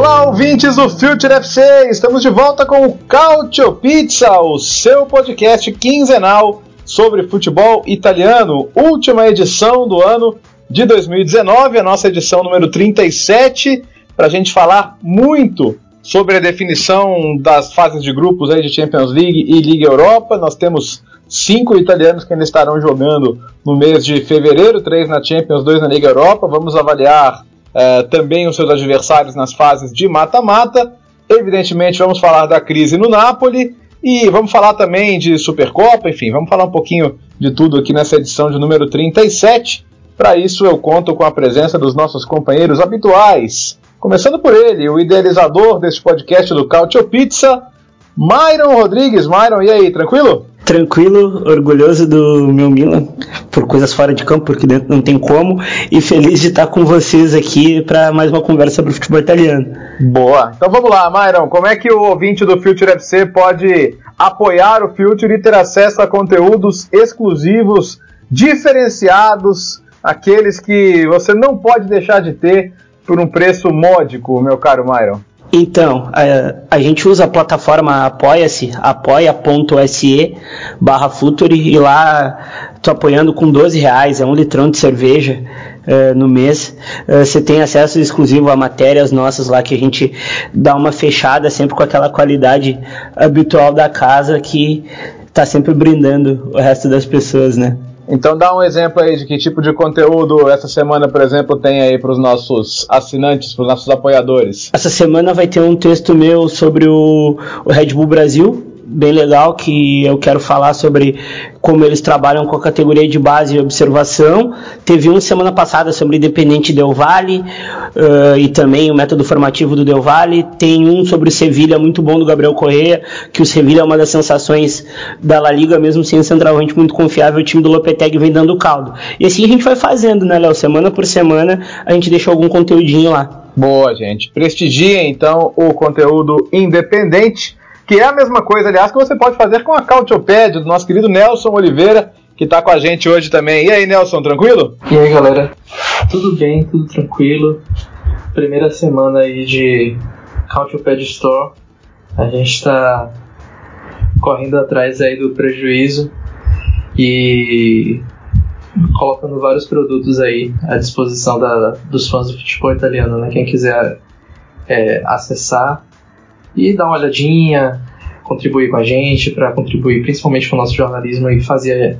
Olá, ouvintes do Future FC! Estamos de volta com o Cautio Pizza, o seu podcast quinzenal sobre futebol italiano. Última edição do ano de 2019, a nossa edição número 37, para a gente falar muito sobre a definição das fases de grupos aí de Champions League e Liga Europa. Nós temos cinco italianos que ainda estarão jogando no mês de fevereiro, três na Champions, dois na Liga Europa. Vamos avaliar uh, também os seus adversários nas fases de mata-mata. Evidentemente, vamos falar da crise no Napoli e vamos falar também de Supercopa, enfim, vamos falar um pouquinho de tudo aqui nessa edição de número 37. Para isso, eu conto com a presença dos nossos companheiros habituais. Começando por ele, o idealizador deste podcast do Cautio Pizza, Myron Rodrigues. Myron, e aí, tranquilo? Tranquilo, orgulhoso do meu Milan, por coisas fora de campo, porque dentro não tem como, e feliz de estar com vocês aqui para mais uma conversa sobre futebol italiano. Boa. Então vamos lá, Myron, como é que o ouvinte do Future FC pode apoiar o Future e ter acesso a conteúdos exclusivos, diferenciados, aqueles que você não pode deixar de ter por um preço módico, meu caro Myron? Então, a, a, gente usa a plataforma Apoia-se, apoia.se barra Futuri, e lá tô apoiando com 12 reais, é um litrão de cerveja uh, no mês. Uh, você tem acesso exclusivo a matérias nossas lá que a gente dá uma fechada sempre com aquela qualidade habitual da casa que tá sempre brindando o resto das pessoas, né? Então dá um exemplo aí de que tipo de conteúdo essa semana, por exemplo, tem aí para os nossos assinantes, para os nossos apoiadores. Essa semana vai ter um texto meu sobre o, o Red Bull Brasil, bem legal que eu quero falar sobre como eles trabalham com a categoria de base e observação. Teve um semana passada sobre Independente Del Valle uh, e também o método formativo do Del Valle. Tem um sobre o Sevilha muito bom do Gabriel Correa, que o Sevilha é uma das sensações da La Liga, mesmo sem centralmente muito confiável, o time do Lopetegui vem dando caldo. E assim a gente vai fazendo, né, Léo? Semana por semana a gente deixa algum conteúdinho lá. Boa, gente. Prestigie então o conteúdo independente que é a mesma coisa, aliás, que você pode fazer com a Cautiopédia do nosso querido Nelson Oliveira, que está com a gente hoje também. E aí, Nelson, tranquilo? E aí, galera? Tudo bem, tudo tranquilo. Primeira semana aí de Cautiopédia Store. A gente está correndo atrás aí do prejuízo e colocando vários produtos aí à disposição da, dos fãs do futebol italiano, né? Quem quiser é, acessar e dar uma olhadinha, contribuir com a gente, para contribuir principalmente com o nosso jornalismo e fazer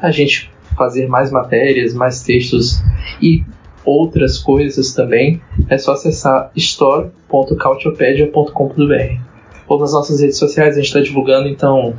a gente fazer mais matérias, mais textos e outras coisas também, é só acessar store.cautiopedia.com.br ou nas nossas redes sociais, a gente está divulgando, então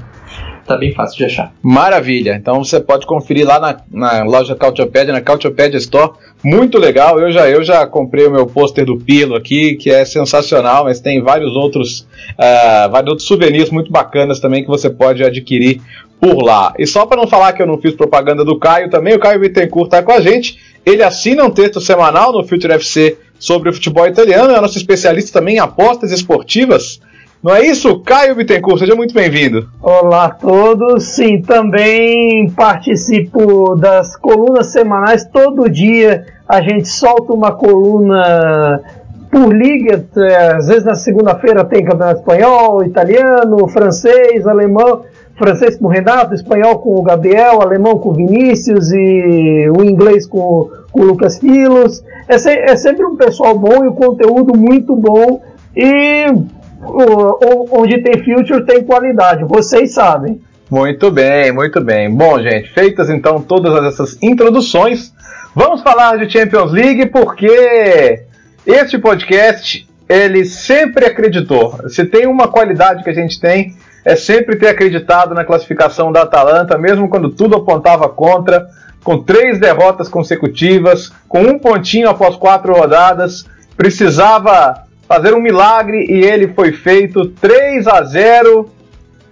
tá bem fácil de achar. Maravilha! Então você pode conferir lá na, na loja Cautiopédia, na Cautiopédia Store. Muito legal. Eu já, eu já comprei o meu pôster do Pilo aqui, que é sensacional, mas tem vários outros, uh, vários outros souvenirs muito bacanas também que você pode adquirir por lá. E só para não falar que eu não fiz propaganda do Caio também, o Caio Bittencourt está com a gente. Ele assina um texto semanal no Future FC sobre o futebol italiano, é nosso especialista também em apostas esportivas. Não é isso? Caio Bittencourt, seja muito bem-vindo. Olá a todos. Sim, também participo das colunas semanais. Todo dia a gente solta uma coluna por liga. Às vezes na segunda-feira tem campeonato espanhol, italiano, francês, alemão. Francês com o Renato, espanhol com o Gabriel, alemão com o Vinícius e o inglês com, com o Lucas Filos. É, se, é sempre um pessoal bom e o conteúdo muito bom. E onde tem future tem qualidade, vocês sabem. Muito bem, muito bem. Bom, gente, feitas então todas essas introduções, vamos falar de Champions League porque este podcast ele sempre acreditou. Se tem uma qualidade que a gente tem é sempre ter acreditado na classificação da Atalanta, mesmo quando tudo apontava contra, com três derrotas consecutivas, com um pontinho após quatro rodadas, precisava fazer um milagre e ele foi feito 3 a 0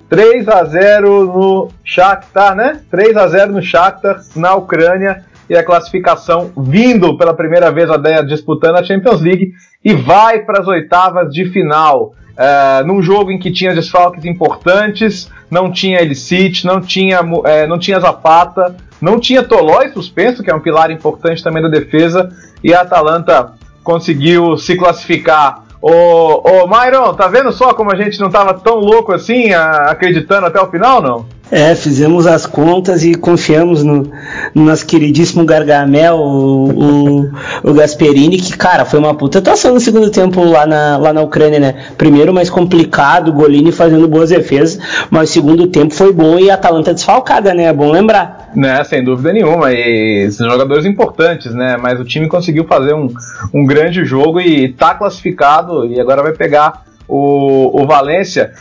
3 a 0 no Shakhtar, né? 3 a 0 no Shakhtar na Ucrânia e a classificação vindo pela primeira vez a Deia disputando a Champions League e vai para as oitavas de final. É, num jogo em que tinha desfalques importantes, não tinha Elicite, não tinha, é, não tinha Zapata, não tinha Tolói suspenso, que é um pilar importante também da defesa, e a Atalanta conseguiu se classificar Ô, ô Myron, tá vendo só como a gente não tava tão louco assim, a, acreditando até o final, não? É, fizemos as contas e confiamos no, no nosso queridíssimo Gargamel, o, o, o, Gasperini, que, cara, foi uma puta atuação no segundo tempo lá na, lá na Ucrânia, né? Primeiro mais complicado, Golini fazendo boas defesas, mas o segundo tempo foi bom e a Atalanta desfalcada, né? É bom lembrar. Né, sem dúvida nenhuma, e jogadores importantes, né? Mas o time conseguiu fazer um, um grande jogo e tá classificado e agora vai pegar o, o Valência.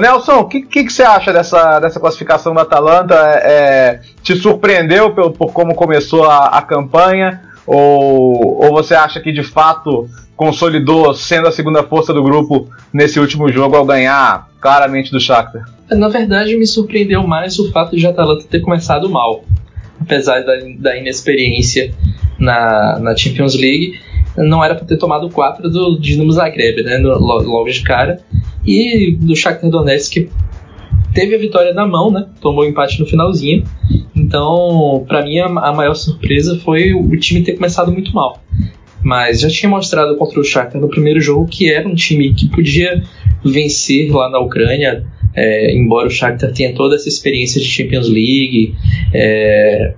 Nelson, o que, que, que, você acha dessa, dessa classificação da Atalanta? É, é, te surpreendeu por, por como começou a, a campanha? Ou, ou você acha que de fato consolidou sendo a segunda força do grupo nesse último jogo ao ganhar claramente do Shakhtar? Na verdade, me surpreendeu mais o fato de a Atalanta ter começado mal, apesar da, da inexperiência na, na Champions League não era para ter tomado 4 do Dinamo Zagreb, né, no, logo de cara. E do Shakhtar Donetsk que teve a vitória na mão, né? Tomou o empate no finalzinho. Então, para mim a, a, maior surpresa foi o time ter começado muito mal. Mas já tinha mostrado contra o Shakhtar no primeiro jogo que era um time que podia vencer lá na Ucrânia, é, embora o Shakhtar tenha toda essa experiência de Champions League, é,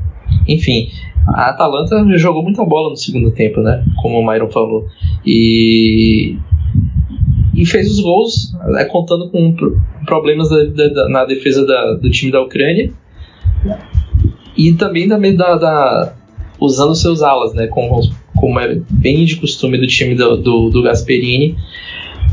enfim, a Atalanta jogou muita bola no segundo tempo, né? Como o Myron falou. E, e fez os gols, né, contando com problemas da, da, na defesa da, do time da Ucrânia. E também da, usando seus alas, né? Como, como é bem de costume do time do, do, do Gasperini.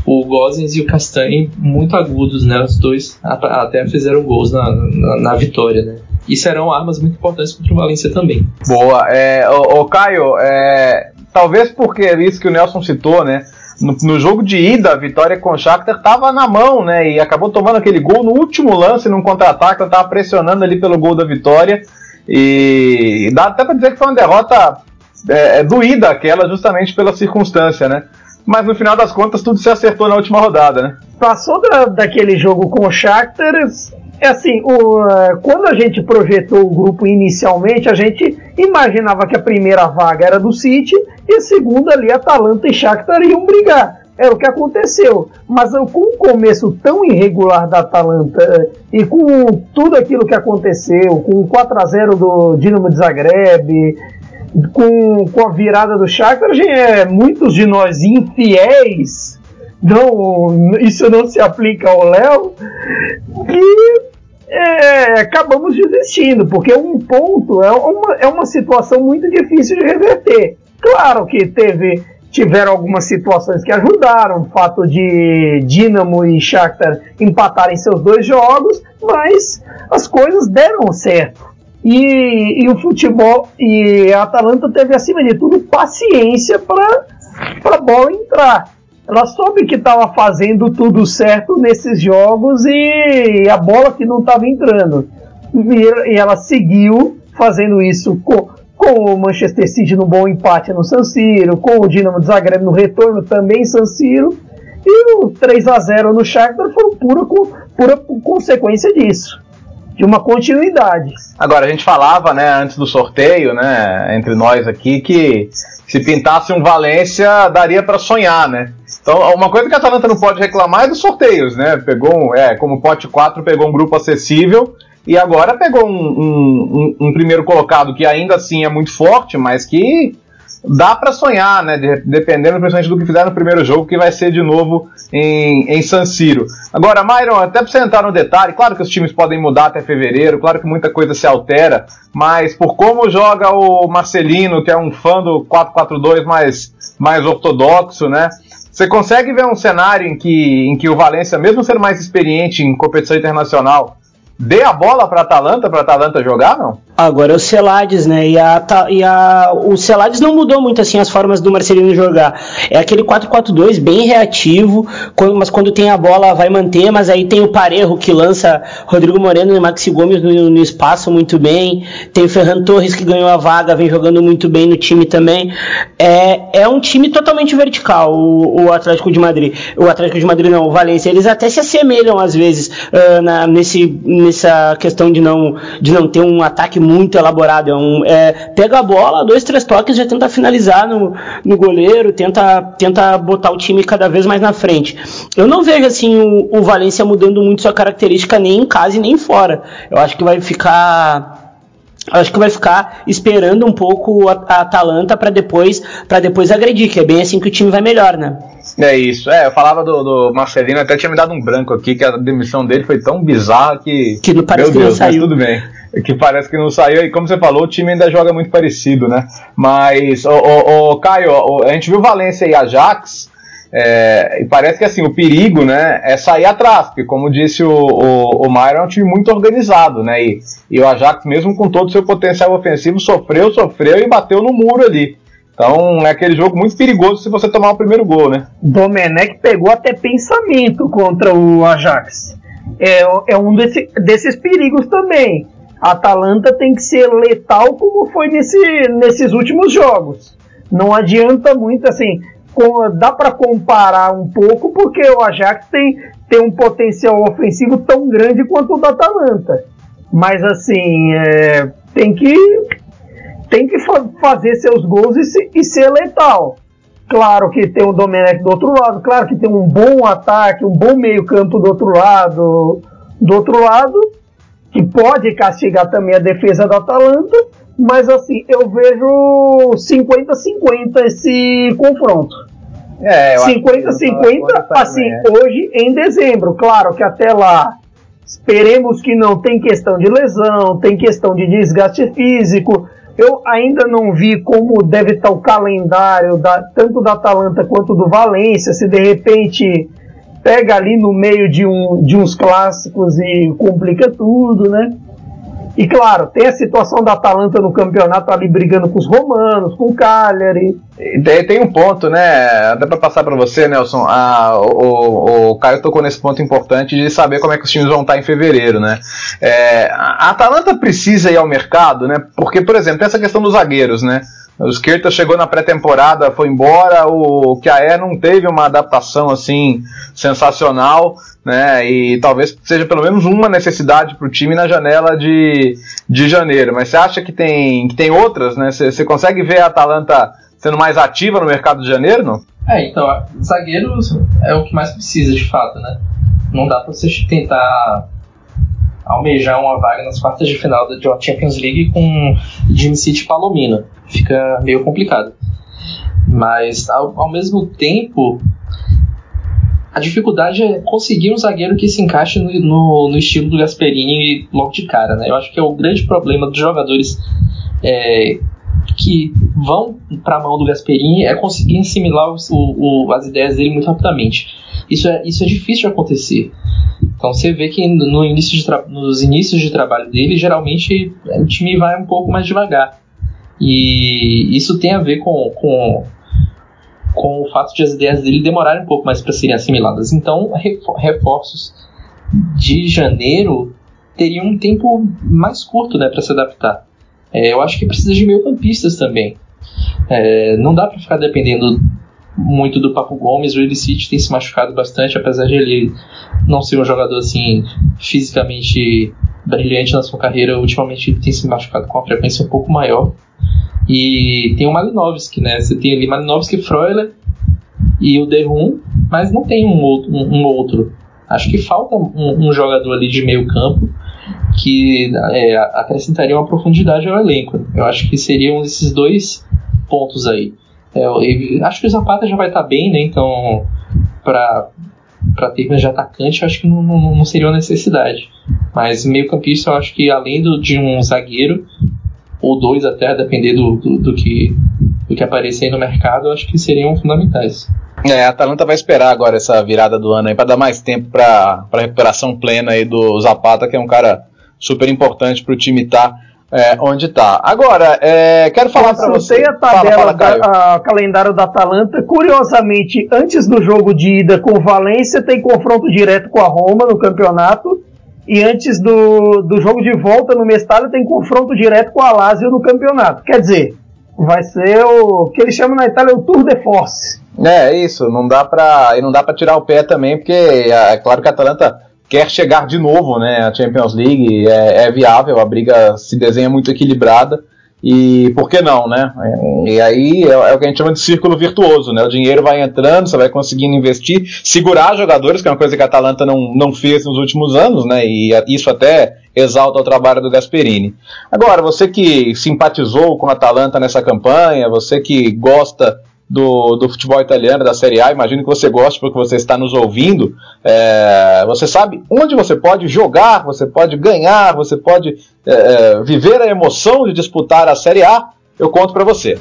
O Gozens e o Castanhe muito agudos, né? Os dois até fizeram gols na, na, na vitória, né? E serão armas muito importantes contra o Valência também. Boa. É, o, o Caio, é, talvez porque é isso que o Nelson citou, né? No, no, jogo de ida, a vitória com o Shakhtar estava na mão, né? E acabou tomando aquele gol no último lance, num contra-ataque, estava pressionando ali pelo gol da vitória. E, e dá até para dizer que foi uma derrota é, é, doída aquela, justamente pela circunstância, né? Mas no final das contas tudo se acertou na última rodada, né? Passou da, daquele jogo com o Shakhtar, é assim, o, quando a gente projetou o grupo inicialmente, a gente imaginava que a primeira vaga era do City e a segunda ali, Atalanta e Shakhtar iam brigar. Era o que aconteceu. Mas com o começo tão irregular da Atalanta uh, e com tudo aquilo que aconteceu, com o 4 a 0 do Dinamo de Zagreb, com, com a virada do Shakhtar, é, muitos de nós infiéis não, isso não se aplica ao Léo, e é, acabamos desistindo, porque um ponto é uma, é uma situação muito difícil de reverter. Claro que teve tiveram algumas situações que ajudaram, o fato de Dinamo e Shakhtar empatarem seus dois jogos, mas as coisas deram certo. E, e o futebol e a Atalanta teve acima de tudo paciência para a bola entrar. Ela soube que estava fazendo tudo certo nesses jogos e a bola que não estava entrando. E ela seguiu fazendo isso com, com o Manchester City no bom empate no San Siro, com o Dinamo de Zagreb no retorno também em San Siro, e o 3 a 0 no Shakhtar foi pura, pura consequência disso de uma continuidade. Agora, a gente falava, né, antes do sorteio, né, entre nós aqui, que se pintasse um Valência, daria para sonhar, né? Então, uma coisa que a Atalanta não pode reclamar é dos sorteios, né? Pegou, um, é, como pote 4, pegou um grupo acessível e agora pegou um, um, um, primeiro colocado que ainda assim é muito forte, mas que dá para sonhar, né? De, dependendo principalmente do que fizer no primeiro jogo, que vai ser de novo em, em San Siro. Agora, Myron, até para você entrar no detalhe, claro que os times podem mudar até fevereiro, claro que muita coisa se altera, mas por como joga o Marcelino, que é um fã do 4-4-2 mais, mais ortodoxo, né? Você consegue ver um cenário em que, em que o Valência, mesmo sendo mais experiente em competição internacional, dê a bola para Atalanta, para Atalanta jogar, não? Agora é o Celades, né? E, a, e a, o Celades não mudou muito assim as formas do Marcelino jogar. É aquele 4-4-2 bem reativo, quando, mas quando tem a bola vai manter, mas aí tem o Parejo que lança Rodrigo Moreno e Maxi Gomes no, no espaço muito bem. Tem o Ferran Torres que ganhou a vaga, vem jogando muito bem no time também. É, é um time totalmente vertical, o, o Atlético de Madrid. O Atlético de Madrid não, o Valência. Eles até se assemelham às vezes uh, na, nesse, nessa questão de não, de não ter um ataque muito elaborado. É um, é, pega a bola, dois, três toques, já tenta finalizar no, no goleiro, tenta, tenta botar o time cada vez mais na frente. Eu não vejo assim o, o Valência mudando muito sua característica nem em casa e nem fora. Eu acho que vai ficar acho que vai ficar esperando um pouco a, a Atalanta para depois para depois agredir, que é bem assim que o time vai melhor, né? É isso. É, eu falava do, do Marcelino, até tinha me dado um branco aqui, que a demissão dele foi tão bizarra que. Que não parece Meu que Deus, não saiu. tudo bem. Que parece que não saiu, e como você falou, o time ainda joga muito parecido, né? Mas, o, Caio, a gente viu Valência e Ajax, é, e parece que assim, o perigo né, é sair atrás, porque como disse o, o, o é um time muito organizado, né? E, e o Ajax, mesmo com todo o seu potencial ofensivo, sofreu, sofreu e bateu no muro ali. Então é aquele jogo muito perigoso se você tomar o primeiro gol, né? Domenech pegou até pensamento contra o Ajax. É, é um desse, desses perigos também. A Atalanta tem que ser letal como foi nesse, nesses últimos jogos. Não adianta muito assim. Com, dá para comparar um pouco porque o Ajax tem, tem um potencial ofensivo tão grande quanto o da Atalanta. Mas assim, é, tem que tem que fa fazer seus gols e, se, e, ser letal. Claro que tem o Domenech do outro lado, claro que tem um bom ataque, um bom meio-campo do outro lado, do outro lado, que pode castigar também a defesa da Atalanta, mas assim, eu vejo 50-50 esse confronto. É, 50-50, assim, é. hoje em dezembro. Claro que até lá esperemos que não tem questão de lesão, tem questão de desgaste físico, eu ainda não vi como deve estar o calendário da, tanto da Atalanta quanto do Valência, se de repente pega ali no meio de, um, de uns clássicos e complica tudo, né? E claro, tem a situação da Atalanta no campeonato ali brigando com os romanos, com o Cagliari. Tem, tem um ponto, né? Até para passar para você, Nelson. A, o, o Caio tocou nesse ponto importante de saber como é que os times vão estar em fevereiro, né? É, a Atalanta precisa ir ao mercado, né? Porque, por exemplo, essa questão dos zagueiros, né? O Skirta chegou na pré-temporada, foi embora, o Kjaer não teve uma adaptação assim sensacional, né? E talvez seja pelo menos uma necessidade para o time na janela de, de janeiro. Mas você acha que tem, que tem outras, né? Você, consegue ver a Atalanta sendo mais ativa no mercado de janeiro, não? É, então, zagueiros é o que mais precisa de fato, né? Não dá para você tentar almejar uma vaga nas quartas de final da Champions League com Jimmy City e Palomino. Fica meio complicado. Mas, ao, ao mesmo tempo, a dificuldade é conseguir um zagueiro que se encaixe no, no, no, estilo do Gasperini logo de cara. Né? Eu acho que é o grande problema dos jogadores é, que vão para a mão do Gasperini é conseguir assimilar o, o, as ideias dele muito rapidamente. Isso é, isso é difícil de acontecer. Então você vê que no início de nos inícios de trabalho dele, geralmente o time vai um pouco mais devagar. E isso tem a ver com, com, com o fato de as ideias dele demorarem um pouco mais para serem assimiladas. Então, reforços de janeiro teriam um tempo mais curto né, para se adaptar. É, eu acho que precisa de meio-campistas também. É, não dá para ficar dependendo muito do Papo Gomes. O Illicit tem se machucado bastante, apesar de ele não ser um jogador assim fisicamente brilhante na sua carreira. Ultimamente ele tem se machucado com uma frequência um pouco maior. E tem o Malinovski, né? Você tem ali Malinovski, Freuler e o Derrum, mas não tem um outro. Um, um outro. Acho que falta um, um, jogador ali de meio campo que é, acrescentaria uma profundidade ao elenco. Eu acho que seriam esses dois pontos aí. É, acho que o Zapata já vai estar tá bem, né? Então, para para termos de atacante, acho que não, não, não, seria uma necessidade. Mas meio campista, eu acho que além do, de um zagueiro, ou dois até, depender do, do, do que, do que aparecer aí no mercado, eu acho que seriam fundamentais. É, a Atalanta vai esperar agora essa virada do ano aí para dar mais tempo para recuperação plena aí do Zapata, que é um cara super importante para o time estar tá é, onde está. Agora, é, quero falar para você. a tabela, fala, fala, a calendário da Atalanta. Curiosamente, antes do jogo de ida com o Valência, tem confronto direto com a Roma no campeonato. E antes do, do jogo de volta no Mestalha, tem confronto direto com a Lazio no campeonato. Quer dizer, vai ser o que eles chamam na Itália o Tour de Force. É, isso, não dá para e não dá para tirar o pé também, porque é, é claro que a Atalanta quer chegar de novo, né, a Champions League, é, é viável, a briga se desenha muito equilibrada, e por que não, né? E aí é, é, o que a gente chama de círculo virtuoso, né? O dinheiro vai entrando, você vai conseguindo investir, segurar jogadores, que é uma coisa que a Atalanta não, não fez nos últimos anos, né? E isso até exalta o trabalho do Gasperini. Agora, você que simpatizou com a Atalanta nessa campanha, você que gosta do, do futebol italiano, da Série A, imagino que você goste porque você está nos ouvindo. É, você sabe onde você pode jogar, você pode ganhar, você pode é, é viver a emoção de disputar a Série A. Eu conto para você.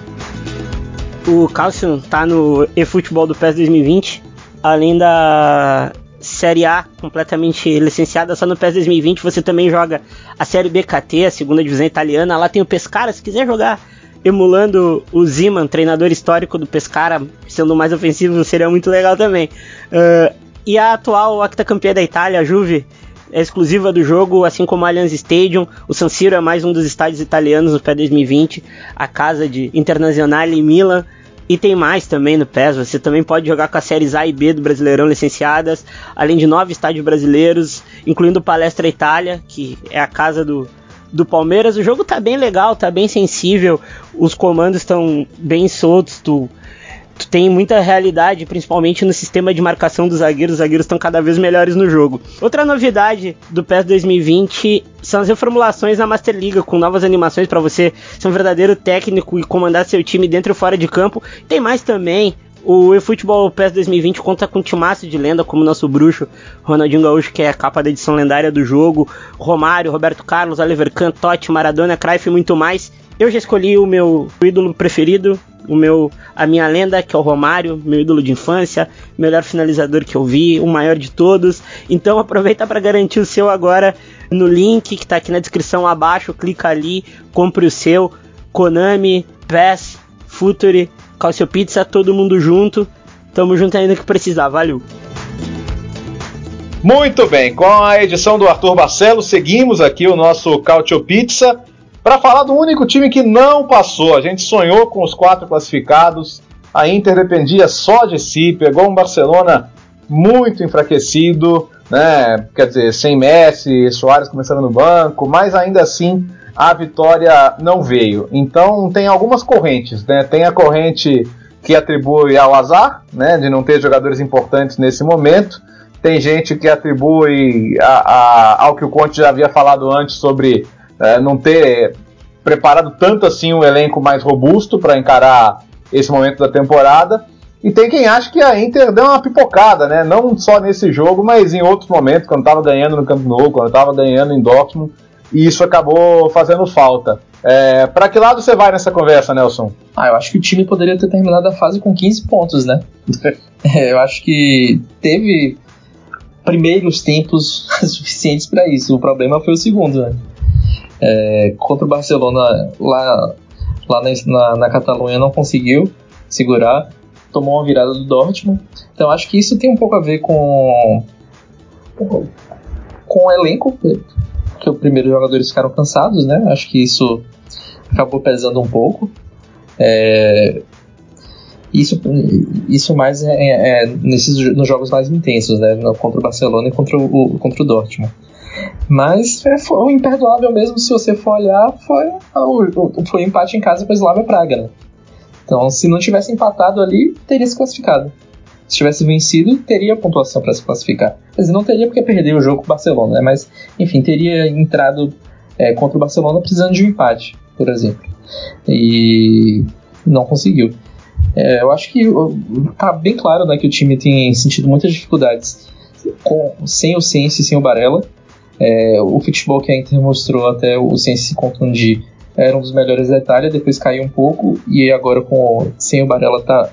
O Calcio está no eFootball do PES 2020, além da Série A completamente licenciada, só no PES 2020 você também joga a Série BKT, a segunda divisão italiana. Lá tem o Pescara, se quiser jogar emulando o Ziman, treinador histórico do Pescara, sendo mais ofensivo, seria muito legal também. Uh, e a atual octacampeã da Itália, a Juve, é exclusiva do jogo, assim como a Allianz Stadium. O San Siro é mais um dos estádios italianos no PES 2020, a casa de Internazionale e Milan. E tem mais também no PES, você também pode jogar com as séries A e B do Brasileirão licenciadas, além de nove estádios brasileiros, incluindo o Palestra Itália, que é a casa do, do Palmeiras. O jogo tá bem legal, tá bem sensível, os comandos estão bem soltos, tu, tu tem muita realidade, principalmente no sistema de marcação dos zagueiros. Os zagueiros estão cada vez melhores no jogo. Outra novidade do PES 2020 são as reformulações na Master Liga, com novas animações para você ser um verdadeiro técnico e comandar seu time dentro e fora de campo. Tem mais também. O eFootball PES 2020 conta com um timaço de lenda, como nosso bruxo Ronaldinho Gaúcho, que é a capa da edição lendária do jogo, Romário, Roberto Carlos, Oliver Kahn, Totti, Maradona, Cruyff e muito mais. Eu já escolhi o meu ídolo preferido, o meu, a minha lenda, que é o Romário, meu ídolo de infância, melhor finalizador que eu vi, o maior de todos. Então aproveita para garantir o seu agora no link que está aqui na descrição abaixo, clica ali, compre o seu. Konami, PES, Futuri, Calcio Pizza, todo mundo junto. Tamo junto ainda que precisar, valeu. Muito bem, com a edição do Arthur Barcelos, seguimos aqui o nosso Calcio Pizza para falar do único time que não passou. A gente sonhou com os quatro classificados, a Inter dependia só de si, pegou um Barcelona muito enfraquecido, né? Quer dizer, sem Messi, Soares começando no banco, mas ainda assim a vitória não veio. Então tem algumas correntes, né? Tem a corrente que atribui ao azar, né, de não ter jogadores importantes nesse momento. Tem gente que atribui a, a, ao que o Conte já havia falado antes sobre é, não ter preparado tanto assim um elenco mais robusto para encarar esse momento da temporada. E tem quem acha que a Inter deu uma pipocada, né? Não só nesse jogo, mas em outros momentos, quando estava ganhando no Camp Nou, quando estava ganhando em Dortmund e isso acabou fazendo falta. É, para que lado você vai nessa conversa, Nelson? Ah, eu acho que o time poderia ter terminado a fase com 15 pontos, né? é, eu acho que teve primeiros tempos suficientes para isso. O problema foi o segundo, né? É, contra o Barcelona lá, lá na, na, na Catalunha não conseguiu segurar, tomou uma virada do Dortmund. Então acho que isso tem um pouco a ver com com o elenco que os primeiros jogadores ficaram cansados, né? Acho que isso acabou pesando um pouco. É, isso, isso mais é, é, é, nesses nos jogos mais intensos, né? Contra o Barcelona e contra o, contra o Dortmund. Mas é, foi o imperdoável mesmo, se você for olhar, foi foi empate em casa com o Slavia Praga, né? Então, se não tivesse empatado ali, teria se classificado. Se tivesse vencido, teria pontuação para se classificar. Mas não teria porque perdeu o jogo com o Barcelona, né? Mas, enfim, teria entrado é, contra o Barcelona precisando de um empate, por exemplo. E não conseguiu. É, eu acho que tá bem claro né, que o time tem sentido muitas dificuldades com, sem o Sense e sem o Barella. É, o futebol que a Inter mostrou até o Sense se contundir era um dos melhores da Itália, depois caiu um pouco e agora com sem o Barella tá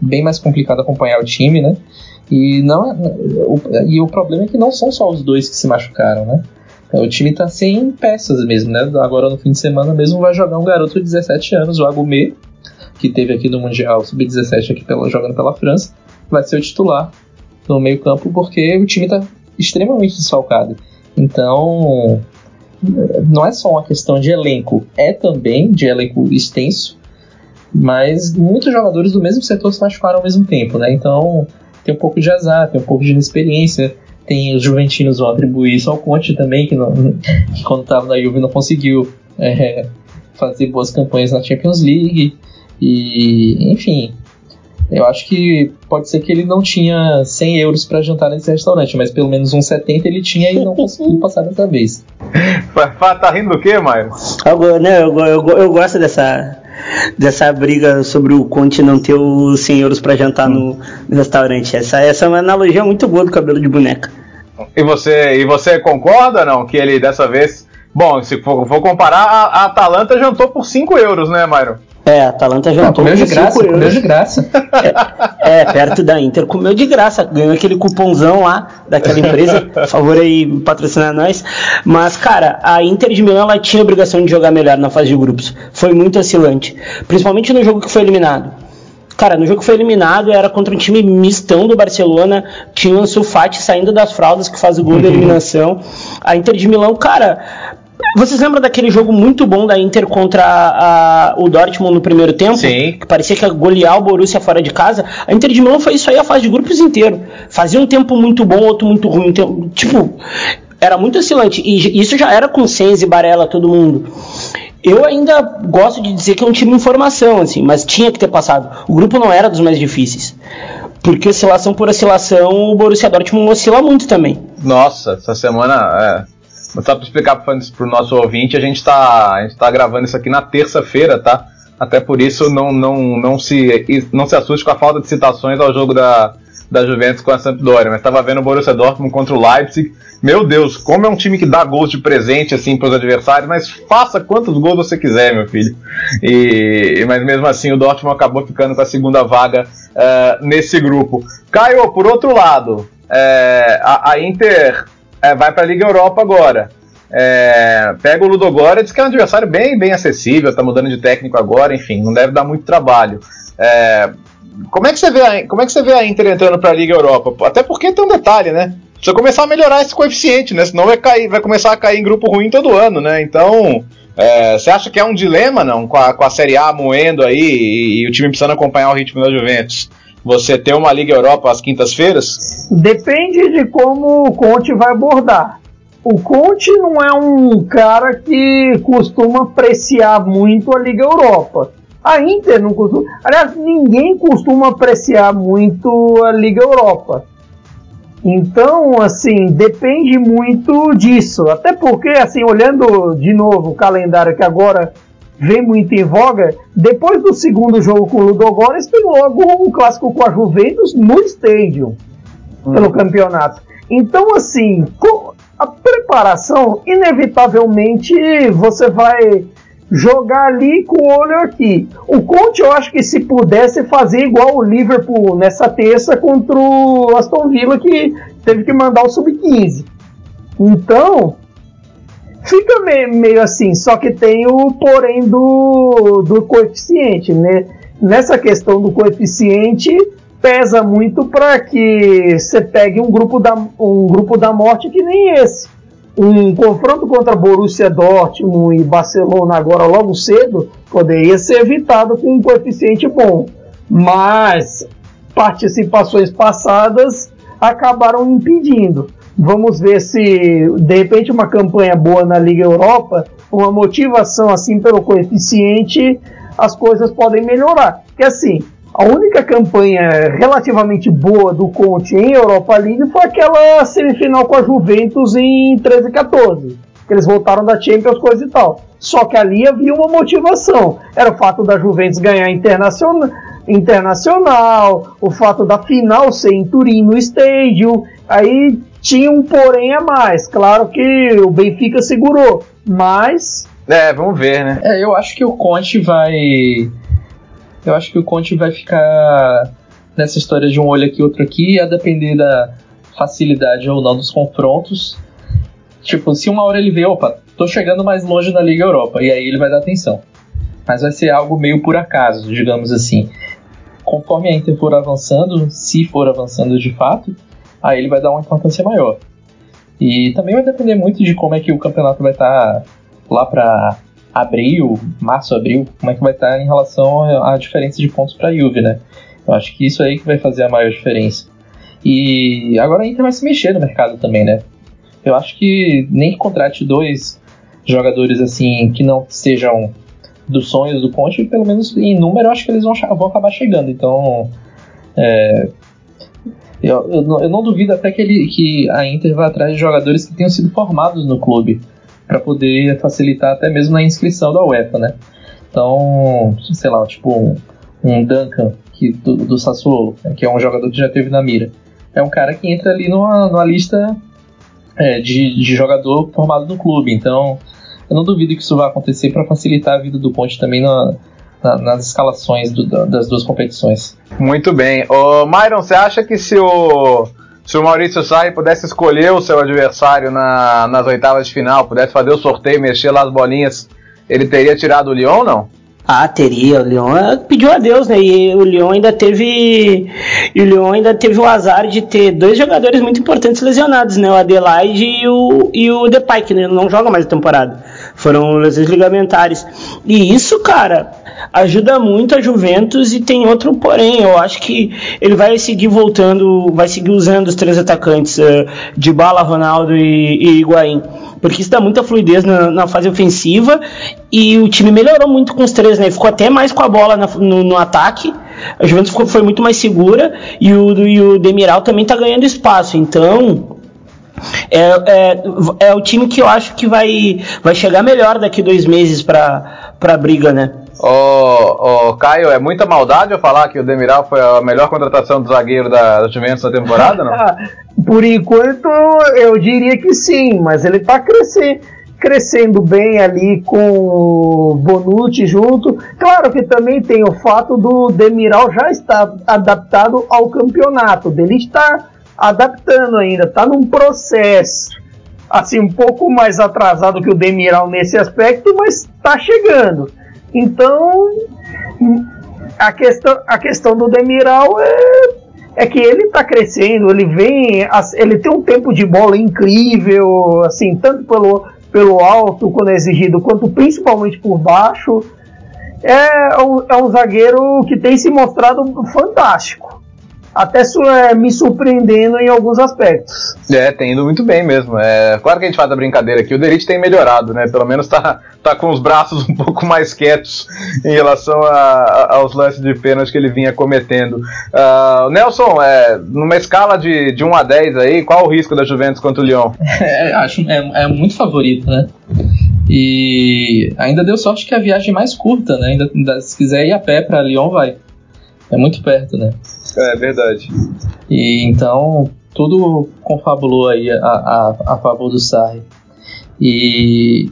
bem mais complicado acompanhar o time, né? E, não, é, o, e o problema é que não são só os dois que se machucaram, né? O time tá sem peças mesmo, né? Agora no fim de semana mesmo vai jogar um garoto de 17 anos, o Agumé, que teve aqui no Mundial Sub-17 aqui pela, jogando pela França, vai ser o titular no meio-campo porque o time tá extremamente desfalcado. Então, não é só uma questão de elenco, é também de elenco extenso, mas muitos jogadores do mesmo setor se machucaram ao mesmo tempo, né? Então, tem um pouco de azar, tem um pouco de inexperiência. Tem os juventinos vão atribuir isso ao Conte também, que, não, que quando estava na Juve não conseguiu é, fazer boas campanhas na Champions League. E, enfim, eu acho que pode ser que ele não tinha 100 euros para jantar nesse restaurante, mas pelo menos uns 70 ele tinha e não conseguiu passar dessa vez. tá rindo do quê, Maio? Eu, né, eu, eu, eu, gosto dessa, dessa briga sobre o Conte não ter os 100 euros para jantar no, no, restaurante. Essa, essa é uma analogia muito boa do cabelo de boneca. E você, e você concorda não que ele dessa vez. Bom, se for, for comparar, a, a Atalanta jantou por 5 euros, né, Mário? É, a Atalanta já comeu de graça, comeu de graça. É, é, perto da Inter comeu de graça, ganhou aquele cupomzão lá daquela empresa, por favor aí patrocinar nós. Mas, cara, a Inter de Milão ela tinha a obrigação de jogar melhor na fase de grupos. Foi muito oscilante, principalmente no jogo que foi eliminado. Cara, no jogo que foi eliminado era contra um time mistão do Barcelona, tinha o Sulfati saindo das fraldas que faz o gol da uhum. eliminação. A Inter de Milão, cara, vocês lembram daquele jogo muito bom da Inter contra a, o Dortmund no primeiro tempo? Sim. Que parecia que ia golear o Borussia fora de casa. A Inter de Milão foi isso aí a fase de grupos inteiro. Fazia um tempo muito bom, outro muito ruim. tipo, era muito oscilante. E isso já era com Senzi, Barella, todo mundo. Eu ainda gosto de dizer que é um time em formação, assim, mas tinha que ter passado. O grupo não era dos mais difíceis. Porque oscilação por oscilação, o Borussia Dortmund oscila muito também. Nossa, essa semana é só para explicar para o nosso ouvinte, a gente está tá gravando isso aqui na terça-feira, tá? Até por isso não, não, não, se, não se assuste com a falta de citações ao jogo da, da Juventus com a Sampdoria. Mas estava vendo o Borussia Dortmund contra o Leipzig. Meu Deus, como é um time que dá gols de presente assim para os adversários, mas faça quantos gols você quiser, meu filho. E, mas mesmo assim o Dortmund acabou ficando com a segunda vaga uh, nesse grupo. Caio, por outro lado, é, a, a Inter é, vai para a Liga Europa agora. É, pega o Ludogorets, que é um adversário bem, bem acessível, tá mudando de técnico agora, enfim, não deve dar muito trabalho. É, como é que você vê a, como é que você vê a Inter entrando para a Liga Europa? Até porque tem um detalhe, né? Precisa começar a melhorar esse coeficiente, né? Senão vai cair, vai começar a cair em grupo ruim todo ano, né? Então, é, você acha que é um dilema, não, com a, com a Série A moendo aí e, e o time precisando acompanhar o ritmo da Juventus? Você ter uma Liga Europa às quintas-feiras? Depende de como o Conte vai abordar. O Conte não é um cara que costuma apreciar muito a Liga Europa. A Inter não costuma. Aliás, ninguém costuma apreciar muito a Liga Europa. Então, assim, depende muito disso. Até porque, assim, olhando de novo o calendário que agora vem muito em voga, depois do segundo jogo com o Ludogorets, tem logo um clássico com a Juventus no Stadium, hum. pelo campeonato. Então, assim, a preparação, inevitavelmente, você vai jogar ali com o olho aqui. O Conte, eu acho que se pudesse fazer igual o Liverpool nessa terça contra o Aston Villa, que teve que mandar o sub-15. Então, fica meio, meio assim, só que tem o porém do, do coeficiente, né? Nessa questão do coeficiente, pesa muito para que você pegue um grupo, da, um grupo da morte que nem esse. Um confronto contra Borussia Dortmund e Barcelona agora logo cedo poderia ser evitado com um coeficiente bom. Mas participações passadas acabaram impedindo. Vamos ver se, de repente, uma campanha boa na Liga Europa, uma motivação assim pelo coeficiente, as coisas podem melhorar. Porque assim, a única campanha relativamente boa do Conte em Europa League foi aquela semifinal com a Juventus em 13 e 14. Que eles voltaram da Champions, coisa e tal. Só que ali havia uma motivação. Era o fato da Juventus ganhar internacional, internacional o fato da final ser em Turim no estádio. Aí tinha um porém a mais. Claro que o Benfica segurou, mas. É, vamos ver, né? É, eu acho que o Conte vai. Eu acho que o Conte vai ficar nessa história de um olho aqui, outro aqui, a depender da facilidade ou não dos confrontos. Tipo, se uma hora ele vê, opa, tô chegando mais longe na Liga Europa, e aí ele vai dar atenção. Mas vai ser algo meio por acaso, digamos assim. Conforme a Inter for avançando, se for avançando de fato, aí ele vai dar uma importância maior. E também vai depender muito de como é que o campeonato vai estar tá lá para abril, março, abril, como é que vai estar tá em relação à diferença de pontos para a Juve, né? Eu acho que isso aí que vai fazer a maior diferença. E agora a Inter vai se mexer no mercado também, né? Eu acho que nem que contrate dois jogadores assim que não sejam dos sonhos do Conte, pelo menos em número, eu acho que eles vão, vão acabar chegando. Então, é, eu, eu, não, eu, não, duvido até que, ele, que a Inter vá atrás de jogadores que tenham sido formados no clube, para poder facilitar até mesmo na inscrição da UEFA, né? Então, sei lá, tipo um, um Duncan que, do, do Sassuolo, né, que é um jogador que já teve na mira. É um cara que entra ali numa, numa lista é, de, de jogador formado no clube. Então, eu não duvido que isso vai acontecer para facilitar a vida do Ponte também na, na, nas escalações do, das duas competições. Muito bem. Ô, Myron, você acha que se o, se o Maurício Sarri pudesse escolher o seu adversário na, nas oitavas de final, pudesse fazer o sorteio, mexer lá as bolinhas, ele teria tirado o Lyon ou não? Ah, teria. O Lyon é, pediu a Deus, né? E o Lyon ainda teve. E o Lyon ainda teve o azar de ter dois jogadores muito importantes lesionados, né? O Adelaide e o, e o Depay, que não joga mais a temporada. Foram lesões ligamentares. E isso, cara, ajuda muito a Juventus e tem outro porém. Eu acho que ele vai seguir voltando, vai seguir usando os três atacantes uh, de Bala, Ronaldo e, e Higuaín porque isso dá muita fluidez na, na, fase ofensiva e o time melhorou muito com os três, né? Ficou até mais com a bola na, no, no, ataque. A Juventus ficou, foi muito mais segura e o, e o Demiral também tá ganhando espaço. Então, é, é, é, o time que eu acho que vai, vai chegar melhor daqui dois meses para a briga, né? Ô, ô, Caio, é muita maldade eu falar que o Demiral foi a melhor contratação do zagueiro da, da Juventus na temporada, não? Por enquanto, eu diria que sim, mas ele está crescendo, crescendo bem ali com o Bonucci junto. Claro que também tem o fato do Demiral já estar adaptado ao campeonato, dele estar adaptando ainda, está num processo assim um pouco mais atrasado que o Demiral nesse aspecto, mas está chegando. Então, a questão, a questão do Demiral é é que ele está crescendo, ele vem, ele tem um tempo de bola incrível, assim, tanto pelo, pelo alto quando é exigido, quanto principalmente por baixo. É um, é um zagueiro que tem se mostrado fantástico até é, me surpreendendo em alguns aspectos. É, tem ido muito bem mesmo. É, claro que a gente faz a brincadeira aqui, o Derite tem melhorado, né? Pelo menos tá, tá com os braços um pouco mais quietos em relação a, a, aos lances de pênalti que ele vinha cometendo. Uh, Nelson, é, numa escala de, de 1 a 10 aí, qual o risco da Juventus contra o Lyon? É, acho é, é muito favorito, né? E ainda deu sorte que a viagem mais curta, né? Ainda, se quiser ir a pé para Lyon, vai. É muito perto, né? É verdade. E então tudo confabulou aí a, a, a favor do Sarri. E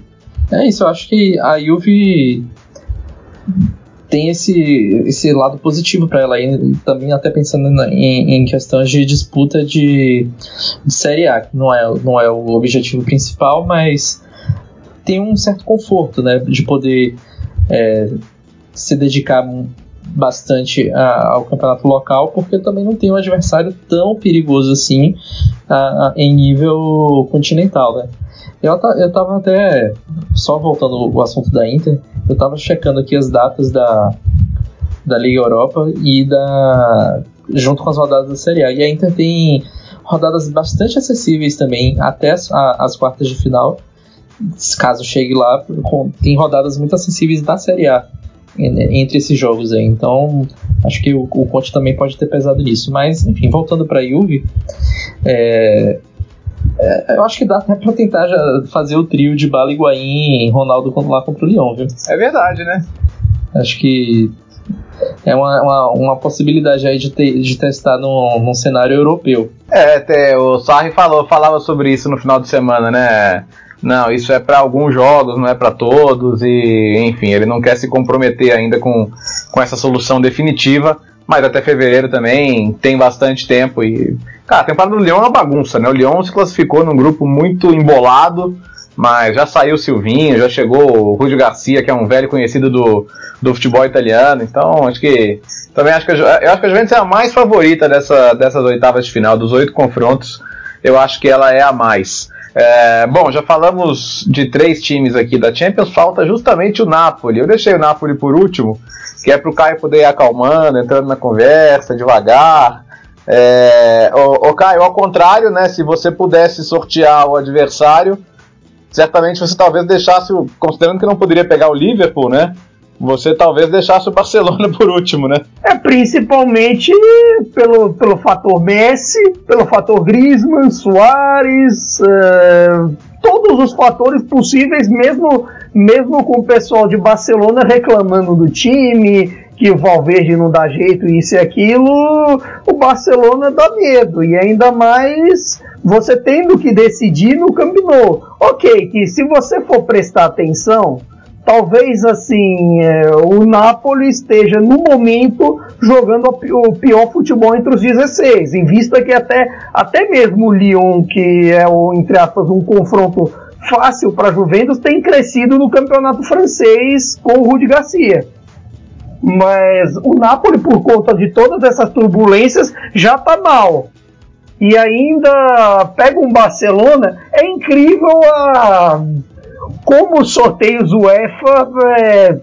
é isso, eu acho que a Juve tem esse, esse lado positivo para ela aí, também até pensando em, em questões de disputa de, de Série A, que não é, não é o objetivo principal, mas tem um certo conforto, né, de poder é, se dedicar bastante a, ao campeonato local, porque também não tem um adversário tão perigoso assim a, a, em nível continental, né? Eu, eu tava até, só voltando ao assunto da Inter, eu tava checando aqui as datas da, da Liga Europa e da junto com as rodadas da Série A. E a Inter tem rodadas bastante acessíveis também, até as, as quartas de final. Caso chegue lá, com, tem rodadas muito acessíveis da Série A entre esses jogos aí. Então, acho que o, o Conte também pode ter pesado nisso. Mas, enfim, voltando para a Juve, é, é, eu acho que dá até para tentar já fazer o trio de Bala, Higuaín e Ronaldo lá contra o Lyon, viu? É verdade, né? Acho que é uma, uma, uma, possibilidade aí de, ter, de testar num, num cenário europeu. É, até o Sarri falou, falava sobre isso no final de semana, né? Não, isso é para alguns jogos, não é para todos, e enfim, ele não quer se comprometer ainda com, com essa solução definitiva, mas até fevereiro também tem bastante tempo e. Cara, a temporada do Lyon é uma bagunça, né? O Lyon se classificou num grupo muito embolado, mas já saiu o Silvinho, já chegou o Rúdio Garcia, que é um velho conhecido do, do futebol italiano, então acho que. Também acho que a, eu acho que a Juventus é a mais favorita dessa, dessas oitavas de final, dos oito confrontos, eu acho que ela é a mais. É, bom, já falamos de três times aqui da Champions, falta justamente o Napoli. Eu deixei o Napoli por último, que é para o Caio poder ir acalmando, entrando na conversa devagar. É, Caio, ao contrário, né, se você pudesse sortear o adversário, certamente você talvez deixasse, considerando que não poderia pegar o Liverpool, né? Você talvez deixasse o Barcelona por último, né? É, principalmente pelo, pelo fator Messi, pelo fator Griezmann, Soares, é, todos os fatores possíveis, mesmo, mesmo com o pessoal de Barcelona reclamando do time, que o Valverde não dá jeito, isso e aquilo, o Barcelona dá medo. E ainda mais você tendo que decidir no Camp. Ok, que se você for prestar atenção talvez assim é, o Napoli esteja no momento jogando o pior futebol entre os 16, em vista que até, até mesmo o Lyon, que é o, entre aspas, um confronto fácil para a Juventus, tem crescido no campeonato francês com o Rudi Garcia. Mas o Napoli, por conta de todas essas turbulências, já está mal. E ainda pega um Barcelona, é incrível a como os sorteios UEFA é,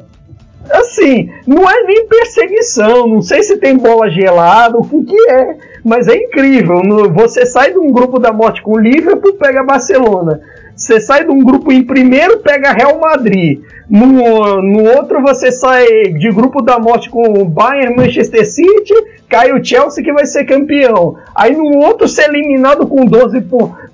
assim, não é nem perseguição, não sei se tem bola gelada, o que, que é, mas é incrível. Você sai de um grupo da morte com o Liverpool, pega Barcelona. Você sai de um grupo em primeiro, pega Real Madrid. No, no outro, você sai de grupo da morte com o Bayern, Manchester City, cai o Chelsea que vai ser campeão. Aí no outro, você é eliminado com 12,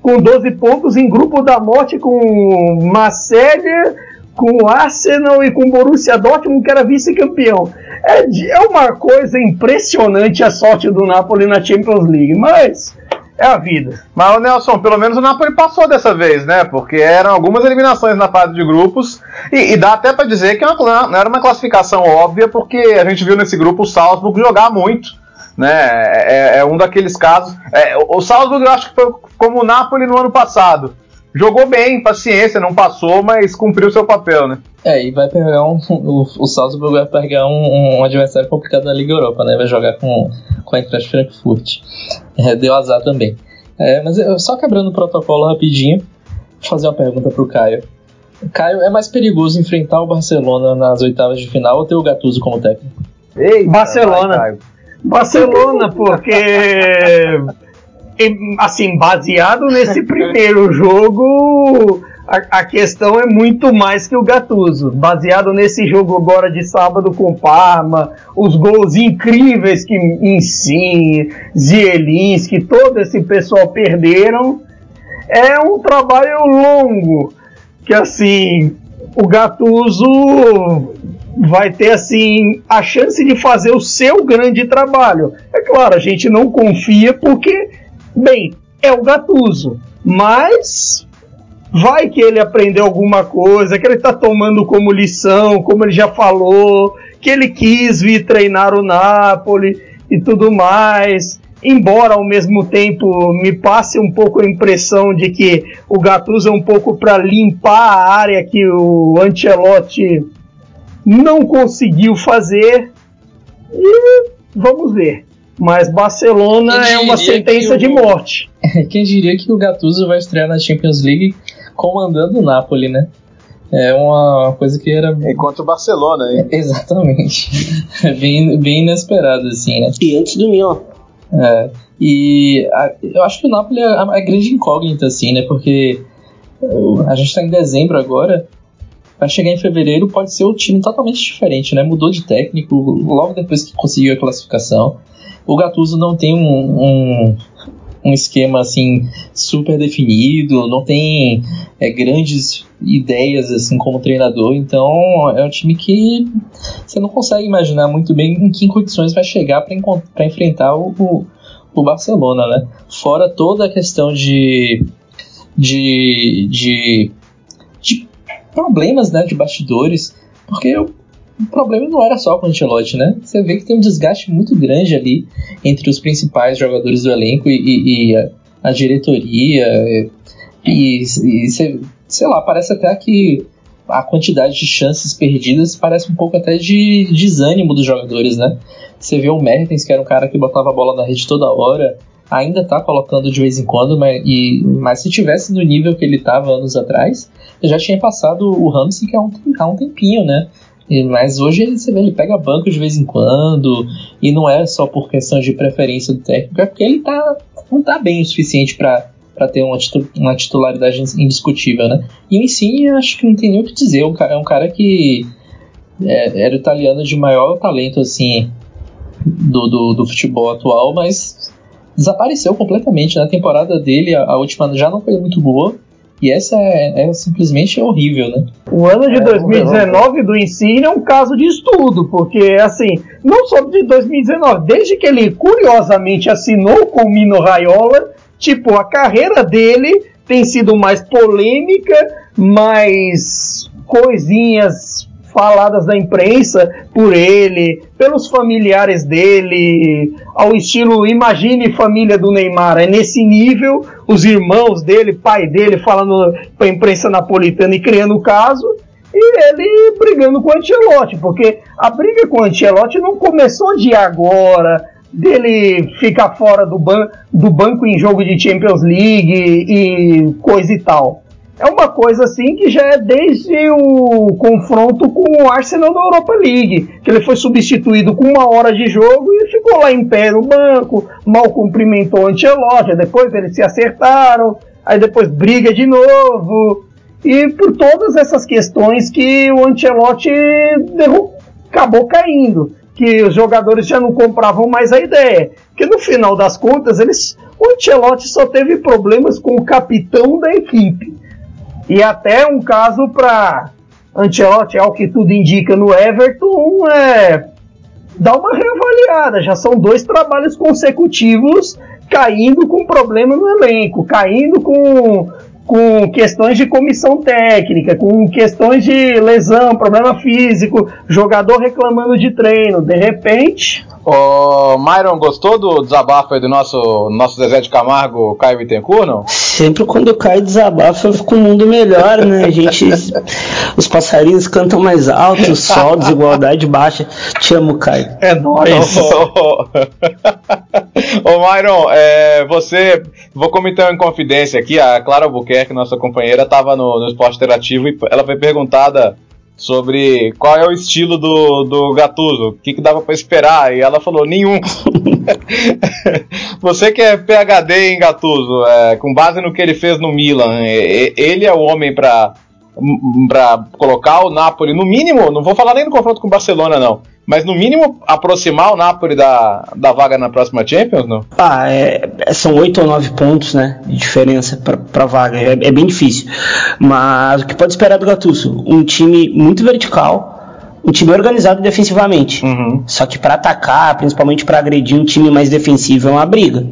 com 12 pontos em grupo da morte com Marseille, com Arsenal e com Borussia Dortmund, que era vice-campeão. É, é uma coisa impressionante a sorte do Napoli na Champions League, mas é a vida. Mas, Nelson, pelo menos o Napoli passou dessa vez, né? Porque eram algumas eliminações na fase de grupos. E, e dá até para dizer que é não era uma classificação óbvia, porque a gente viu nesse grupo o Salzburg jogar muito. Né? É, é, é um daqueles casos. É, o Salzburg eu acho que foi como o Napoli no ano passado jogou bem, paciência, não passou, mas cumpriu seu papel, né? É, e vai pegar um. O, o Salzburg vai pegar um, um, adversário complicado na Liga Europa, né? Vai jogar com, com a Eintracht Frankfurt. É, deu azar também. É, mas eu, só quebrando o protocolo rapidinho, vou fazer uma pergunta pro Caio. Caio, é mais perigoso enfrentar o Barcelona nas oitavas de final ou ter o Gattuso como técnico? Eita, Barcelona. Vai, Barcelona, porque assim, baseado nesse primeiro jogo, a, a, questão é muito mais que o Gattuso. Baseado nesse jogo agora de sábado com Parma, os gols incríveis que Insigne, Zielinski, todo esse pessoal perderam, é um trabalho longo que assim o Gattuso vai ter assim a chance de fazer o seu grande trabalho. É claro, a gente não confia porque Bem, é o Gatuso, mas vai que ele aprendeu alguma coisa, que ele está tomando como lição, como ele já falou, que ele quis vir treinar o Napoli e tudo mais. Embora ao mesmo tempo me passe um pouco a impressão de que o Gattuso é um pouco para limpar a área que o Ancelotti não conseguiu fazer. E vamos ver. Mas Barcelona é uma sentença o... de morte. Quem diria que o Gattuso vai estrear na Champions League comandando o Napoli, né? É uma coisa que era. Enquanto o Barcelona, hein? É, exatamente. bem, bem inesperado, assim, né? E antes do Milan. É. E a, eu acho que o Napoli é a, a grande incógnita, assim, né? Porque a gente tá em dezembro agora. Vai chegar em fevereiro, pode ser o time totalmente diferente, né? Mudou de técnico logo depois que conseguiu a classificação. O Gattuso não tem um, um, um esquema assim super definido, não tem é, grandes ideias assim como treinador, então é um time que você não consegue imaginar muito bem em que condições vai chegar para enfrentar o, o, Barcelona, né? Fora toda a questão de, de, de, de problemas né, de bastidores, porque o problema não era só com o Ancelotti, né? Você vê que tem um desgaste muito grande ali entre os principais jogadores do elenco e, e, e a, a, diretoria. E, e sei lá, parece até que a quantidade de chances perdidas parece um pouco até de desânimo dos jogadores, né? Você vê o Mertens, que era um cara que botava a bola na rede toda hora, ainda tá colocando de vez em quando, mas, e, mas se tivesse no nível que ele estava anos atrás, já tinha passado o Ramsey que há um, há um tempinho, né? Mas hoje ele, você vê, ele pega banco de vez em quando, e não é só por questão de preferência do técnico, é porque ele tá, não tá bem o suficiente para ter uma, uma, titularidade indiscutível, né? E em si, acho que não tem nem o que dizer. É um cara que é, era italiano de maior talento, assim, do, do, do, futebol atual, mas desapareceu completamente. Na temporada dele, a, a, última já não foi muito boa. E essa é, é simplesmente horrível, né? O ano de é, 2019 do Insigne é um caso de estudo, porque, assim, não só de 2019, desde que ele curiosamente assinou com o Mino Raiola, tipo, a carreira dele tem sido mais polêmica, mais coisinhas faladas na imprensa por ele, pelos familiares dele, ao estilo Imagine Família do Neymar. É nesse nível, os irmãos dele, pai dele, falando para a imprensa napolitana e criando o caso, e ele brigando com o Ancelotti, porque a briga com o Ancelotti não começou de agora, dele ficar fora do, ban do banco em jogo de Champions League e coisa e tal é uma coisa assim que já é desde o confronto com o Arsenal na Europa League, que ele foi substituído com uma hora de jogo e ficou lá em pé no banco, mal cumprimentou o Ancelotti, depois eles se acertaram, aí depois briga de novo, e por todas essas questões que o Ancelotti acabou caindo, que os jogadores já não compravam mais a ideia, que no final das contas eles o Ancelotti só teve problemas com o capitão da equipe e até um caso para Ancelotti, ao que tudo indica no Everton, é dar uma reavaliada. Já são dois trabalhos consecutivos caindo com problema no elenco, caindo com, com questões de comissão técnica, com questões de lesão, problema físico, jogador reclamando de treino. De repente, Ô, Myron, gostou do desabafo aí do nosso, nosso Zezé de Camargo, Caio Bittencourt, não? Sempre quando o Caio desabafa, fica um mundo melhor, né? A gente, os passarinhos cantam mais alto, o sol, desigualdade baixa. Te amo, Caio. É nóis. Ô, ô Myron, é, você, vou comentar em confidência aqui, a Clara Albuquerque, nossa companheira, estava no, no Esporte Interativo e ela foi perguntada sobre qual é o estilo do, do Gattuso, o que, que dava para esperar, e ela falou, nenhum. Você que é PHD em Gattuso, é, com base no que ele fez no Milan, ele é o homem para para colocar o Napoli no mínimo, não vou falar nem no confronto com o Barcelona não, mas no mínimo aproximar o Napoli da, da vaga na próxima Champions, não? Ah, é, é são oito ou nove pontos, né, de diferença para vaga, é, é, bem difícil. Mas o que pode esperar do Gattuso? Um time muito vertical, um time organizado defensivamente. Uhum. Só que para atacar, principalmente para agredir um time mais defensivo, é uma briga.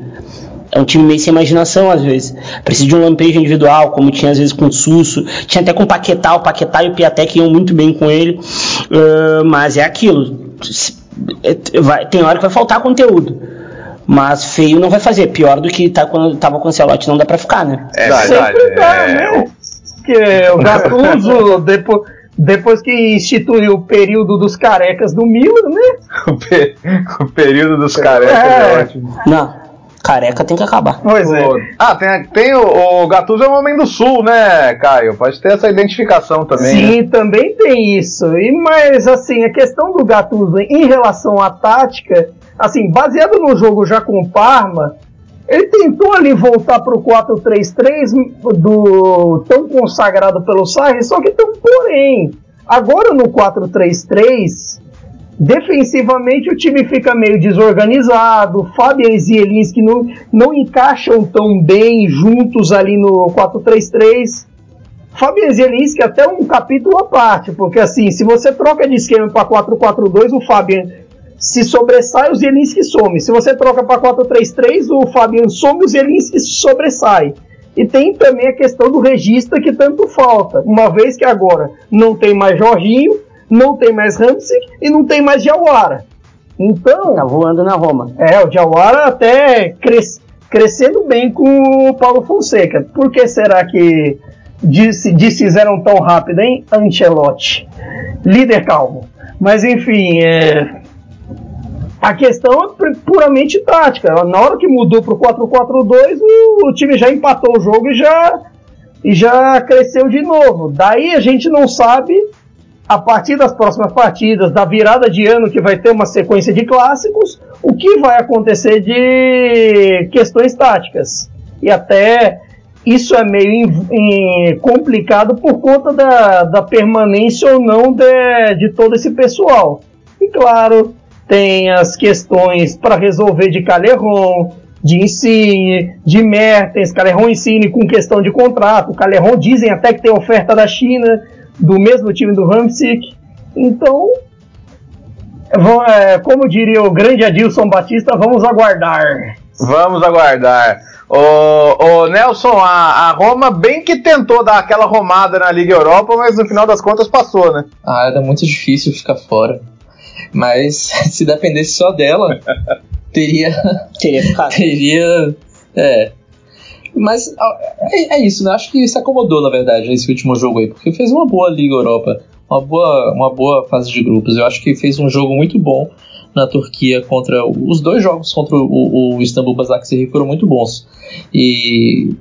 É um time meio sem imaginação às vezes. Precisa de um lampejo individual, como tinha às vezes com o Susso. Tinha até com o Paquetá, o Paquetá e o Piatek iam muito bem com ele. Uh, mas é aquilo. É, vai, tem hora que vai faltar conteúdo. Mas feio não vai fazer. Pior do que tá quando tava com o Celote não dá pra ficar, né? É verdade. Sempre dá, é... né? Porque o Gattuso, depois, depois que instituiu o período dos carecas do Milan, né? o, pe... o período dos carecas é, é ótimo. Não careca tem que acabar. Pois é. Ah, tem, tem o, o Gattuso é um homem do sul, né, Caio? Pode ter essa identificação também. Sim, né? também tem isso. E mas assim, a questão do Gattuso em relação à tática, assim, baseado no jogo já com o Parma, ele tentou ali voltar para o 4-3-3 do tão consagrado pelo Sarri, só que tem um porém. Agora no 4-3-3, Defensivamente o time fica meio desorganizado, Fabian e Zielinski não, não encaixam tão bem juntos ali no 4-3-3. Fabian Zielinski até um capítulo à parte, porque assim, se você troca de esquema para 4-4-2, o Fabian se sobressai, o Zielinski some. Se você troca para 4-3-3, o Fabian some, o Zielinski sobressai. E tem também a questão do regista que tanto falta, uma vez que agora não tem mais Jorginho, não tem mais Ramsey e não tem mais Jawara. Então. Tá voando na Roma. É, o Jawara até cres, crescendo bem com o Paulo Fonseca. Por que será que desfizeram tão rápido, hein? Ancelotti. Líder calmo. Mas enfim, é, a questão é puramente tática. Na hora que mudou para o 4-4-2, o time já empatou o jogo e já, e já cresceu de novo. Daí a gente não sabe a partir das próximas partidas, da virada de ano que vai ter uma sequência de clássicos, o que vai acontecer de questões táticas. E até isso é meio complicado por conta da, da permanência ou não de, de todo esse pessoal. E claro, tem as questões para resolver de Caleron, de Insigne, de Mertens, Caleron Insigne com questão de contrato. Caleron dizem até que tem oferta da China do mesmo time do Hamsik. Então, é, como diria o grande Adilson Batista, vamos aguardar. Vamos aguardar. O, o Nelson, a, a, Roma bem que tentou dar aquela romada na Liga Europa, mas no final das contas passou, né? Ah, era muito difícil ficar fora. Mas se dependesse só dela, teria. Teria ficado. teria. É, mas é, é, isso, né? Acho que se acomodou, na verdade, nesse último jogo aí, porque fez uma boa Liga Europa, uma boa, uma boa fase de grupos. Eu acho que fez um jogo muito bom na Turquia contra. Os dois jogos contra o, o Istanbul Basaksehir foram muito bons. E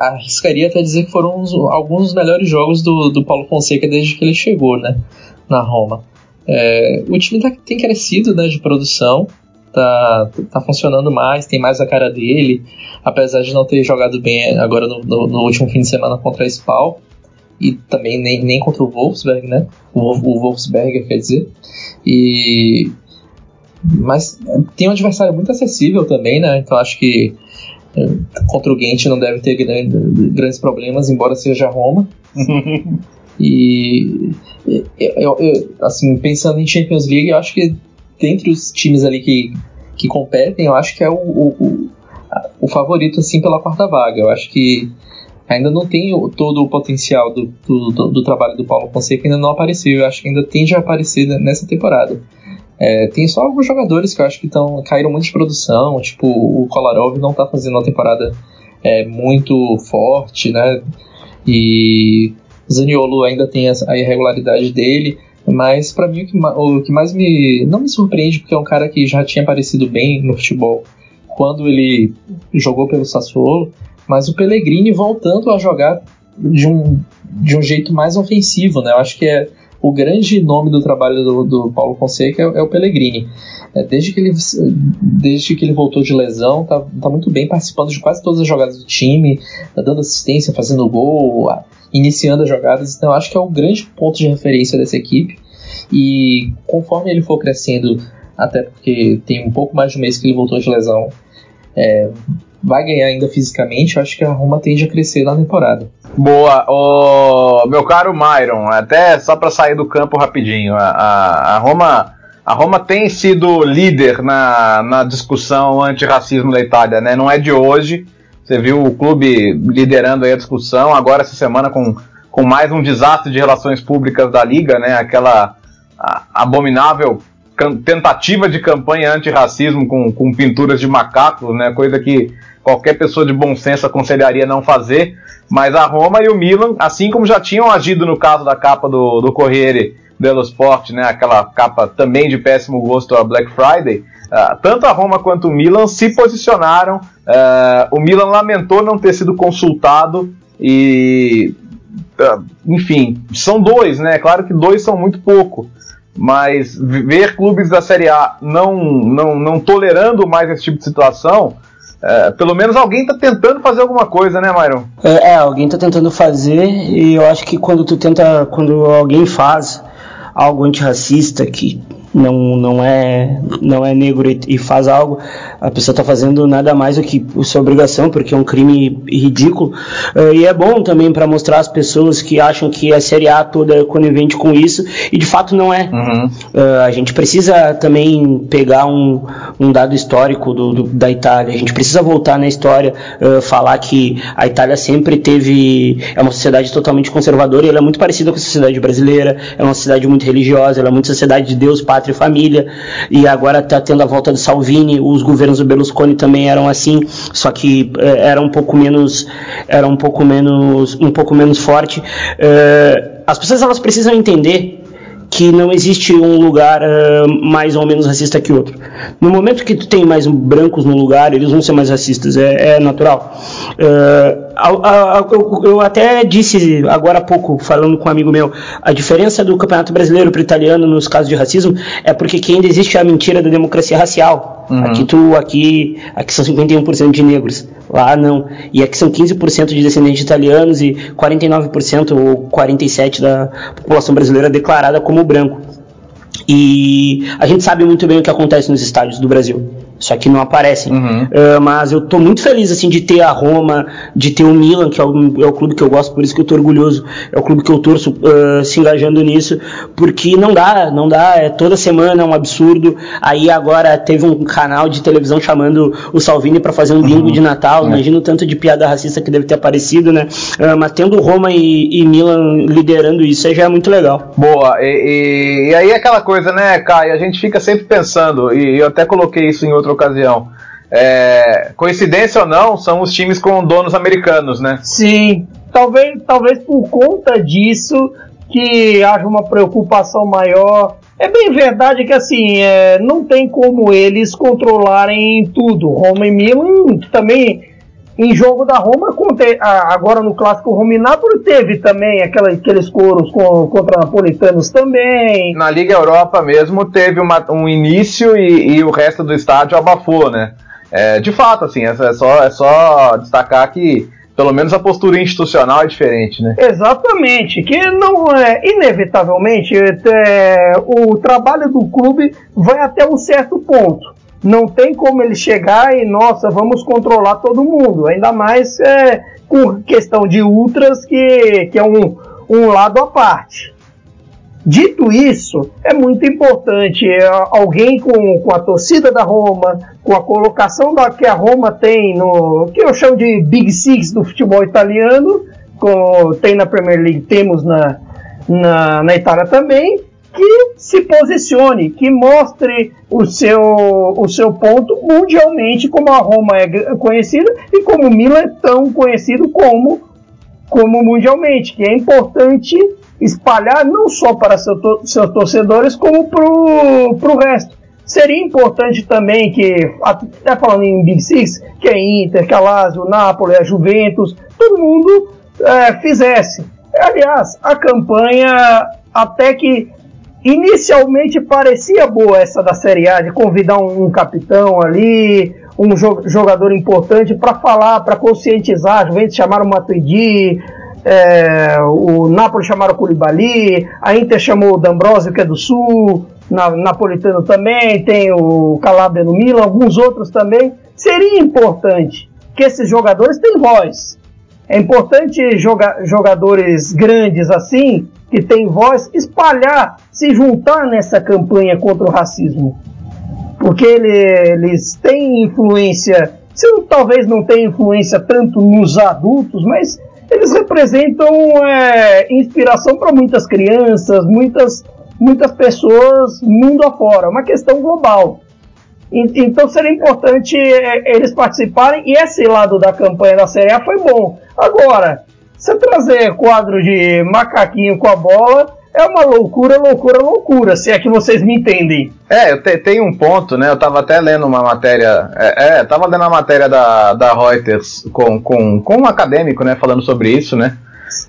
arriscaria até dizer que foram uns, alguns dos melhores jogos do, do Paulo Fonseca desde que ele chegou né, na Roma. É, o time tá, tem crescido né, de produção, tá, tá funcionando mais, tem mais a cara dele, apesar de não ter jogado bem agora no, no, no último fim de semana contra a Spal e também nem, nem contra o Wolfsberg, né? O, o Wolfsberg, quer dizer. E mas tem um adversário muito acessível também, né? Então acho que é, contra o Gent não deve ter grande, grandes problemas, embora seja Roma. e eu, eu, assim, pensando em Champions League, eu acho que dentre os times ali que, que competem, eu acho que é o, o, o favorito assim pela quarta vaga. Eu acho que ainda não tem todo o potencial do, do, do, trabalho do Paulo Fonseca, ainda não apareceu. Eu acho que ainda tende a aparecer nessa temporada. É, tem só alguns jogadores que eu acho que tão, caíram muito de produção, tipo o Kolarov não está fazendo uma temporada é, muito forte, né? E Zaniolo ainda tem a irregularidade dele. Mas para mim o que, o que, mais me. não me surpreende, porque é um cara que já tinha aparecido bem no futebol quando ele jogou pelo Sassuolo, mas o Pellegrini voltando a jogar de um, de um jeito mais ofensivo, né? Eu acho que é o grande nome do trabalho do, do Paulo Fonseca é, é o Pellegrini. É, desde, que ele, desde que ele voltou de lesão, tá, tá muito bem participando de quase todas as jogadas do time, tá dando assistência, fazendo gol, iniciando as jogadas. Então, acho que é o grande ponto de referência dessa equipe. E conforme ele for crescendo, até porque tem um pouco mais de um mês que ele voltou de lesão, é, vai ganhar ainda fisicamente. Acho que a Roma tende a crescer na temporada. Boa, oh, meu caro Myron, até só para sair do campo rapidinho, a, a, a, Roma. A Roma tem sido líder na, na discussão antirracismo da Itália, né? Não é de hoje. Você viu o clube liderando a discussão, agora essa semana com, com mais um desastre de relações públicas da Liga, né? Aquela abominável tentativa de campanha antirracismo com, com pinturas de macacos, né? Coisa que qualquer pessoa de bom senso aconselharia não fazer. Mas a Roma e o Milan, assim como já tinham agido no caso da capa do, do Corriere dello Sport, né? Aquela capa também de péssimo gosto a Black Friday. Uh, tanto a Roma quanto o Milan se posicionaram. Uh, o Milan lamentou não ter sido consultado e, uh, enfim, são dois, né? Claro que dois são muito pouco, mas ver clubes da Série A não, não, não tolerando mais esse tipo de situação. pelo menos alguém está tentando fazer alguma coisa, né, Myron? É, é alguém está tentando fazer e eu acho que quando tu tenta, quando alguém faz algo antirracista que não, não, é, não é negro e, e faz algo, a pessoa está fazendo nada mais do que sua obrigação, porque é um crime ridículo. Uh, e é bom também para mostrar às pessoas que acham que a Série A toda é conivente com isso, e de fato não é. Uhum. Uh, a gente precisa também pegar um, um dado histórico do, do, da Itália, a gente precisa voltar na história, uh, falar que a Itália sempre teve. é uma sociedade totalmente conservadora e ela é muito parecida com a sociedade brasileira, é uma sociedade muito religiosa, ela é muito sociedade de Deus, pátria e família, e agora está tendo a volta do Salvini, os governos do Berlusconi também eram assim, só que uh, era um pouco menos. era um pouco menos. um pouco menos forte. Uh, as pessoas elas precisam entender que não existe um lugar uh, mais ou menos racista que outro. No momento que tu tem mais brancos no lugar, eles vão ser mais racistas, é, é natural. Uh, eu, eu, até disse agora há pouco, falando com um amigo meu, a diferença do campeonato brasileiro para o italiano nos casos de racismo é porque aqui ainda existe a mentira da democracia racial. Uhum. Aqui, tu, aqui, aqui são 51% de negros, lá não. E aqui são 15% de descendentes de italianos e 49% ou 47% da população brasileira declarada como branco. E a gente sabe muito bem o que acontece nos estádios do Brasil só que não aparecem. Uhum. Uh, mas eu tô muito feliz assim de ter a Roma, de ter o Milan, que é o, é o, clube que eu gosto, por isso que eu tô orgulhoso. É o clube que eu torço uh, se engajando nisso, porque não dá, não dá, é toda semana é um absurdo. Aí agora teve um canal de televisão chamando o Salvini para fazer um bingo uhum. de Natal. Uhum. Imagina o tanto de piada racista que deve ter aparecido, né? Uh, mas tendo Roma e, e, Milan liderando isso já é muito legal. Boa, e, e, e aí aquela coisa, né, Kai? A gente fica sempre pensando, e eu até coloquei isso em outro outra ocasião. É, coincidência ou não, são os times com donos americanos, né? Sim, talvez, talvez por conta disso que haja uma preocupação maior. É bem verdade que assim, é, não tem como eles controlarem tudo. Roma e Milan também em jogo da Roma, agora no clássico Roma e Nápoles, teve também aquela, aqueles coros contra napolitanos também. Na Liga Europa mesmo teve uma, um início e, e, o resto do estádio abafou, né? É, de fato, assim, é só, é só destacar que pelo menos a postura institucional é diferente, né? Exatamente, que não é inevitavelmente é, o trabalho do clube vai até um certo ponto não tem como ele chegar e, nossa, vamos controlar todo mundo. Ainda mais é, com questão de ultras, que, que é um, um lado à parte. Dito isso, é muito importante é, alguém com, com a torcida da Roma, com a colocação da, que a Roma tem no que eu chamo de Big Six do futebol italiano, com, tem na Premier League, temos na, na, na Itália também, que se posicione, que mostre o seu, o seu ponto mundialmente, como a Roma é conhecida e como o Milan é tão conhecido como, como mundialmente, que é importante espalhar não só para seu seus torcedores, como para o resto. Seria importante também que, até falando em Big Six, que é Inter, que é Lazio, Napoli, a Juventus, todo mundo é, fizesse. Aliás, a campanha até que Inicialmente parecia boa essa da Série A, de convidar um, um capitão ali, um jo jogador importante para falar, para conscientizar. Juventus chamaram o Matuidi, é, o Napoli chamaram o Koulibaly, a Inter chamou o D'Ambrosio, que é do Sul, na, Napolitano também, tem o Calabria no Milan, alguns outros também. Seria importante que esses jogadores tenham voz. É importante joga jogadores grandes assim que tem voz, espalhar, se juntar nessa campanha contra o racismo. Porque ele, eles têm influência, se talvez não tenham influência tanto nos adultos, mas eles representam é, inspiração para muitas crianças, muitas, muitas pessoas mundo afora, uma questão global. Então seria importante é, eles participarem e esse lado da campanha da Série A foi bom. Agora, você trazer quadro de macaquinho com a bola é uma loucura, loucura, loucura, se é que vocês me entendem. É, tem um ponto, né? Eu tava até lendo uma matéria. É, é tava lendo a matéria da, da Reuters com, com, com um acadêmico, né, falando sobre isso, né?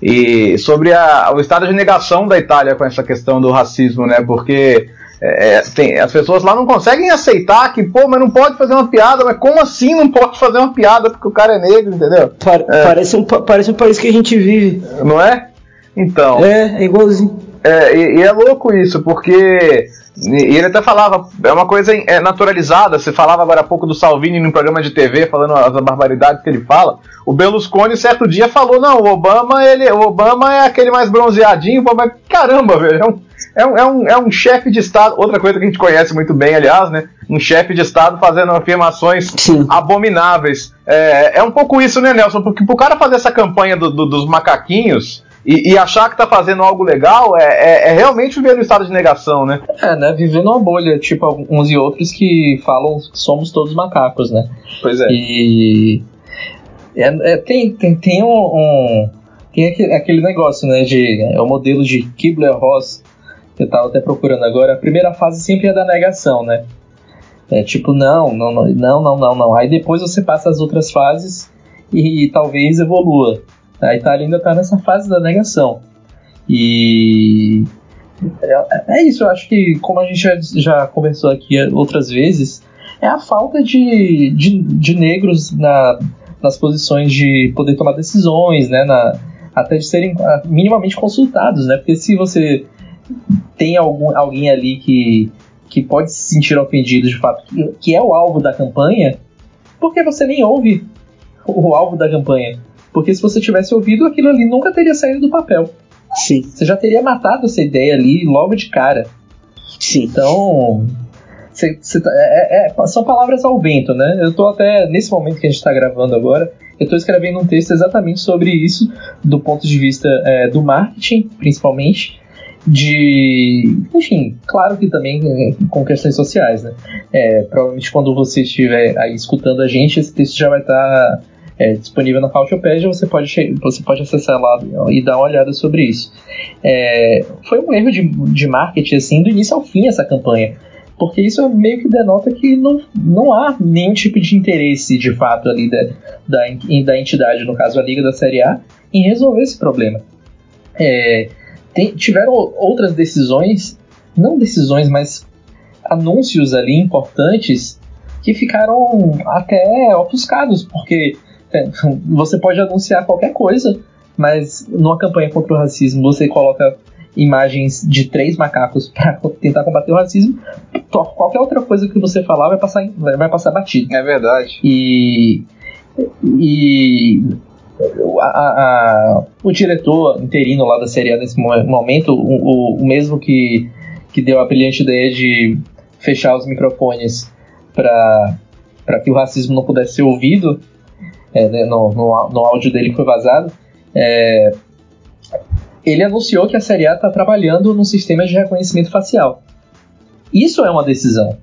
E sobre a, o estado de negação da Itália com essa questão do racismo, né? Porque é, é, tem, as pessoas lá não conseguem aceitar que, pô, mas não pode fazer uma piada, mas como assim não pode fazer uma piada porque o cara é negro, entendeu? é. Parece, um, parece um país que a gente vive. Não é? Então. É, é igualzinho. É, e, e, é louco isso, porque E ele até falava, é uma coisa é, naturalizada. Você falava agora há pouco do Salvini no programa de TV, falando as barbaridades que ele fala. O Berlusconi, certo dia, falou: não, o Obama, ele, o Obama é aquele mais bronzeadinho. Mas caramba, velho, é um, é um, é um, é um chefe de Estado. Outra coisa que a gente conhece muito bem, aliás, né? Um chefe de Estado fazendo afirmações Sim. abomináveis. É, é um pouco isso, né, Nelson? Porque pro cara fazer essa campanha do, do, dos macaquinhos e, e, achar que tá fazendo algo legal é, é, é, realmente viver no estado de negação, né? É, né? Viver numa bolha, tipo uns e outros que falam que somos todos macacos, né? Pois é. E. É, é, tem, tem, tem um, um. tem aquele, negócio, né? De, é o modelo de Kibler-Ross, eu tava até procurando agora. A primeira fase sempre é da negação, né? É tipo, não, não, não, não, não, não. Aí depois você passa as outras fases e, e talvez evolua. A Itália ainda está nessa fase da negação. E é, é, isso, eu acho que, como a gente já, já conversou aqui outras vezes, é a falta de, de, de negros na, nas posições de poder tomar decisões, né, na, até de serem ah, minimamente consultados, né, porque se você tem algum, alguém ali que, que pode se sentir ofendido de fato, que, que é o alvo da campanha, por que você nem ouve o, alvo da campanha? Porque se você tivesse ouvido, aquilo ali nunca teria saído do papel. Sim. Você já teria matado essa ideia ali logo de cara. Sim. Então. Cê, cê, tá, é, é, são palavras ao vento, né? Eu tô até, nesse momento que a gente está gravando agora, eu estou escrevendo um texto exatamente sobre isso, do ponto de vista é, do marketing, principalmente, de. Enfim, claro que também é, com questões sociais, né? É, provavelmente quando você estiver aí escutando a gente, esse texto já vai estar. Tá é, disponível na Couchopédia, você pode, você pode acessar lá e dar uma olhada sobre isso. É, foi um erro de, de marketing assim, do início ao fim essa campanha, porque isso meio que denota que não, não há nenhum tipo de interesse de fato ali da, da, da entidade, no caso a Liga da Série A, em resolver esse problema. É, tem, tiveram outras decisões, não decisões, mas anúncios ali importantes que ficaram até ofuscados, porque é, você pode anunciar qualquer coisa, mas numa campanha contra o racismo você coloca imagens de três macacos para tentar combater o racismo, qualquer outra coisa que você falar vai passar, vai passar batido. É verdade. E, e a, a, o diretor interino lá da série A nesse momento, o, o, mesmo que, que deu a brilhante ideia de fechar os microfones para que o racismo não pudesse ser ouvido, é, né, no, no, no, áudio dele que foi vazado, é, ele anunciou que a Série A está trabalhando no sistema de reconhecimento facial. Isso é uma decisão.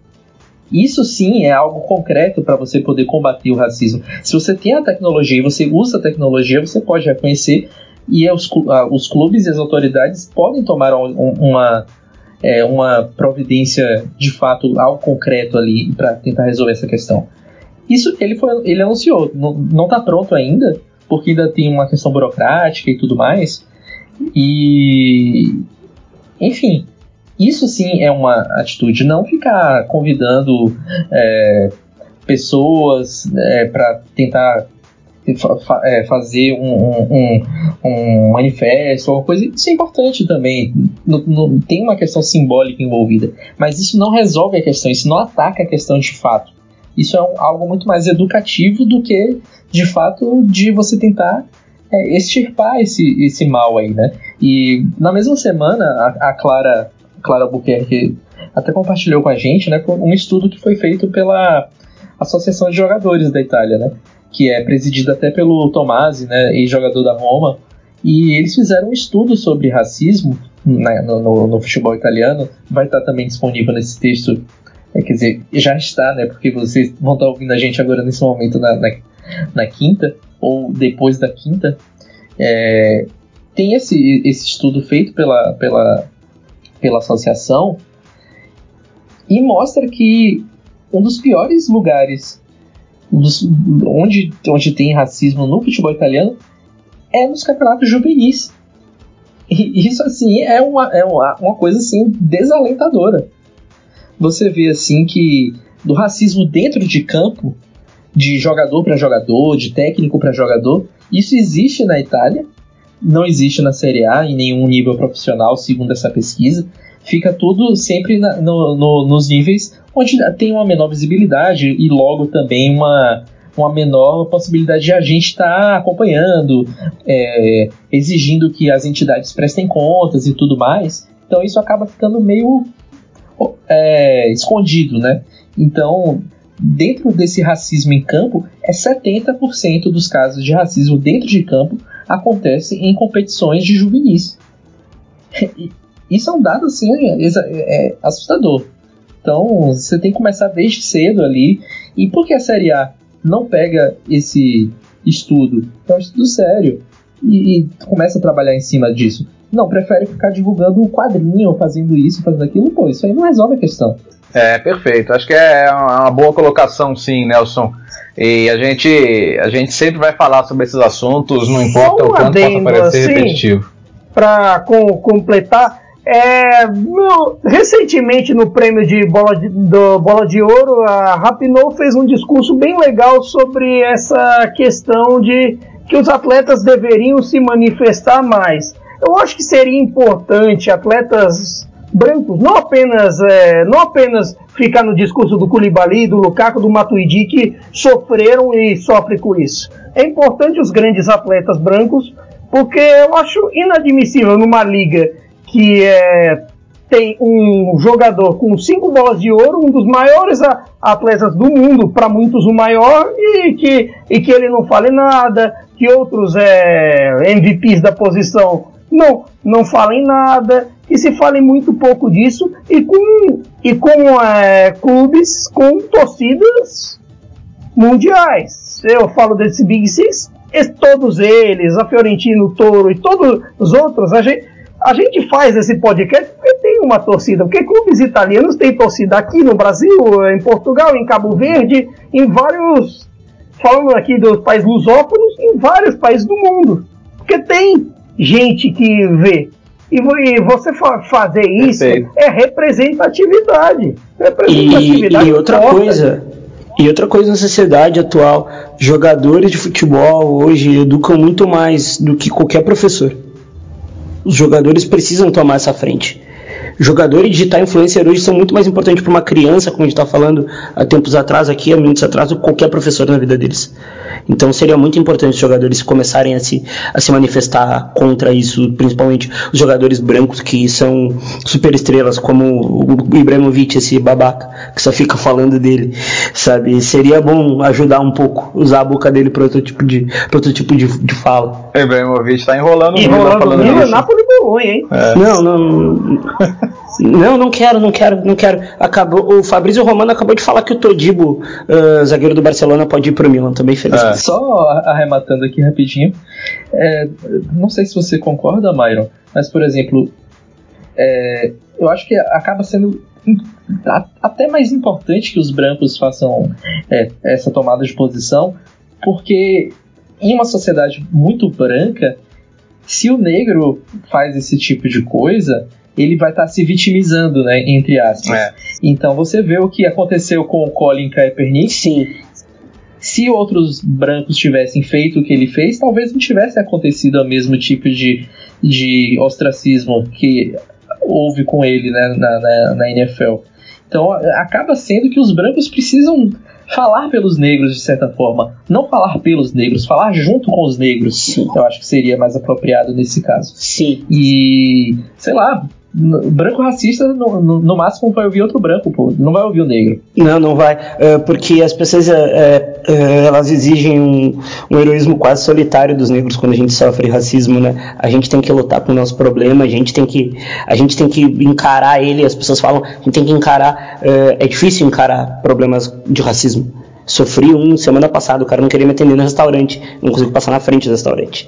Isso sim é algo concreto para você poder combater o racismo. Se você tem a tecnologia e você usa a tecnologia, você pode reconhecer e os, os clubes e as autoridades podem tomar uma, é, uma providência de fato, algo concreto ali para tentar resolver essa questão. Isso ele, foi, ele anunciou, não, não tá pronto ainda, porque ainda tem uma questão burocrática e tudo mais. E. Enfim, isso sim é uma atitude. Não ficar convidando é, pessoas é, para tentar fa é, fazer um, um, um, manifesto, alguma coisa. Isso é importante também. Tem uma questão simbólica envolvida. Mas isso não resolve a questão, isso não ataca a questão de fato. Isso é um, algo muito mais educativo do que, de fato, de você tentar é, extirpar esse, esse mal aí, né? E na mesma semana, a, a Clara, Clara Buquerque até compartilhou com a gente, né, um estudo que foi feito pela Associação de Jogadores da Itália, né? Que é presidida até pelo Tomasi, né, ex-jogador da Roma, e eles fizeram um estudo sobre racismo né, no, no, no, futebol italiano. Vai estar também disponível nesse texto é, quer dizer, já está, né? Porque vocês vão estar ouvindo a gente agora nesse momento na, na, na quinta, ou depois da quinta. É, tem esse, esse estudo feito pela, pela, pela associação e mostra que um dos piores lugares dos, onde, onde tem racismo no futebol italiano é nos campeonatos juvenis. E isso, assim, é uma, é uma, uma coisa, assim, desalentadora você vê assim que do racismo dentro de campo, de jogador para jogador, de técnico para jogador, isso existe na Itália, não existe na Série A em nenhum nível profissional, segundo essa pesquisa. fica tudo sempre na, no, no, nos níveis onde tem uma menor visibilidade e logo também uma, uma menor possibilidade de a gente estar tá acompanhando, é, exigindo que as entidades prestem contas e tudo mais. Então isso acaba ficando meio é, escondido, né? Então, dentro desse racismo em campo, é 70% dos casos de racismo dentro de campo acontecem em competições de juvenis. Isso é um dado assim é, é assustador. Então você tem que começar desde cedo ali. E por que a Série A não pega esse estudo? É um estudo sério. E, e começa a trabalhar em cima disso. Não, prefere ficar divulgando o quadrinho, fazendo isso, fazendo aquilo, pô, isso aí não resolve a questão. É, perfeito. Acho que é uma boa colocação, sim, Nelson. E a gente, a gente sempre vai falar sobre esses assuntos, não importa o quanto possa parecer assim, repetitivo. Para com, completar, é, no, recentemente no prêmio de bola de, do Bola de Ouro, a Rapinoe fez um discurso bem legal sobre essa questão de que os atletas deveriam se manifestar mais. Eu acho que seria importante atletas brancos não apenas é, não apenas ficar no discurso do Koulibaly, do Lukaku, do Matuidi que sofreram e sofrem com isso. É importante os grandes atletas brancos porque eu acho inadmissível numa liga que é, tem um jogador com cinco bolas de ouro, um dos maiores atletas do mundo, para muitos o maior, e que, e que ele não fale nada, que outros é, MVPs da posição não, não falem nada, que se fale muito pouco disso, e com, e com é, clubes com torcidas mundiais. Eu falo desse Big Six, todos eles, a Fiorentino, o Toro e todos os outros, a gente, a gente faz esse podcast porque tem uma torcida, porque clubes italianos têm torcida aqui no Brasil, em Portugal, em Cabo Verde, em vários, falando aqui dos países lusófonos, em vários países do mundo. Porque tem gente que vê. E, você fazer isso Perfeito. é representatividade. representatividade e, e outra coisa, e outra coisa na sociedade atual, jogadores de futebol hoje educam muito mais do que qualquer professor. Os jogadores precisam tomar essa frente. Jogadores digital influencer hoje são muito mais importantes para uma criança, como a gente está falando há tempos atrás, aqui, há minutos atrás, do que qualquer professor na vida deles. Então seria muito importante os jogadores começarem a se, a se manifestar contra isso, principalmente os jogadores brancos que são super estrelas, como o Ibrahimovic, esse babaca, que só fica falando dele, sabe? Seria bom ajudar um pouco, usar a boca dele para outro tipo de, outro tipo de, de fala. O Ibrahimovic está enrolando, enrolando falando Milan, Napoli Bolonha, hein? É. Não, não. Não, não quero, não quero, não quero. Acabou, o Fabrício Romano acabou de falar que o Todibo, uh, zagueiro do Barcelona, pode ir pro Milan também, feliz. É. Só arrematando aqui rapidinho. É, não sei se você concorda, Myron, mas por exemplo, é, eu acho que acaba sendo até mais importante que os brancos façam é, essa tomada de posição, porque em uma sociedade muito branca, se o negro faz esse tipo de coisa, ele vai estar tá se vitimizando, né, entre aspas. É. Então você vê o que aconteceu com o Colin Kaepernick. Sim. Se outros brancos tivessem feito o que ele fez, talvez não tivesse acontecido o mesmo tipo de, de ostracismo que houve com ele né, na, na, na NFL. Então acaba sendo que os brancos precisam falar pelos negros de certa forma. Não falar pelos negros, falar junto com os negros. Sim. Eu acho que seria mais apropriado nesse caso. Sim. E, sei lá, branco racista, no, no, no, máximo vai ouvir outro branco, pô. Não vai ouvir o negro. Não, não vai. Uh, porque as pessoas uh, uh, elas exigem um, um, heroísmo quase solitário dos negros quando a gente sofre racismo, né? A gente tem que lutar com o nosso problema, a gente tem que, a gente tem que encarar ele. As pessoas falam, a gente tem que encarar. é difícil encarar problemas de racismo. Sofri um semana passada, o cara não queria me atender no restaurante, não consegui passar na frente do restaurante.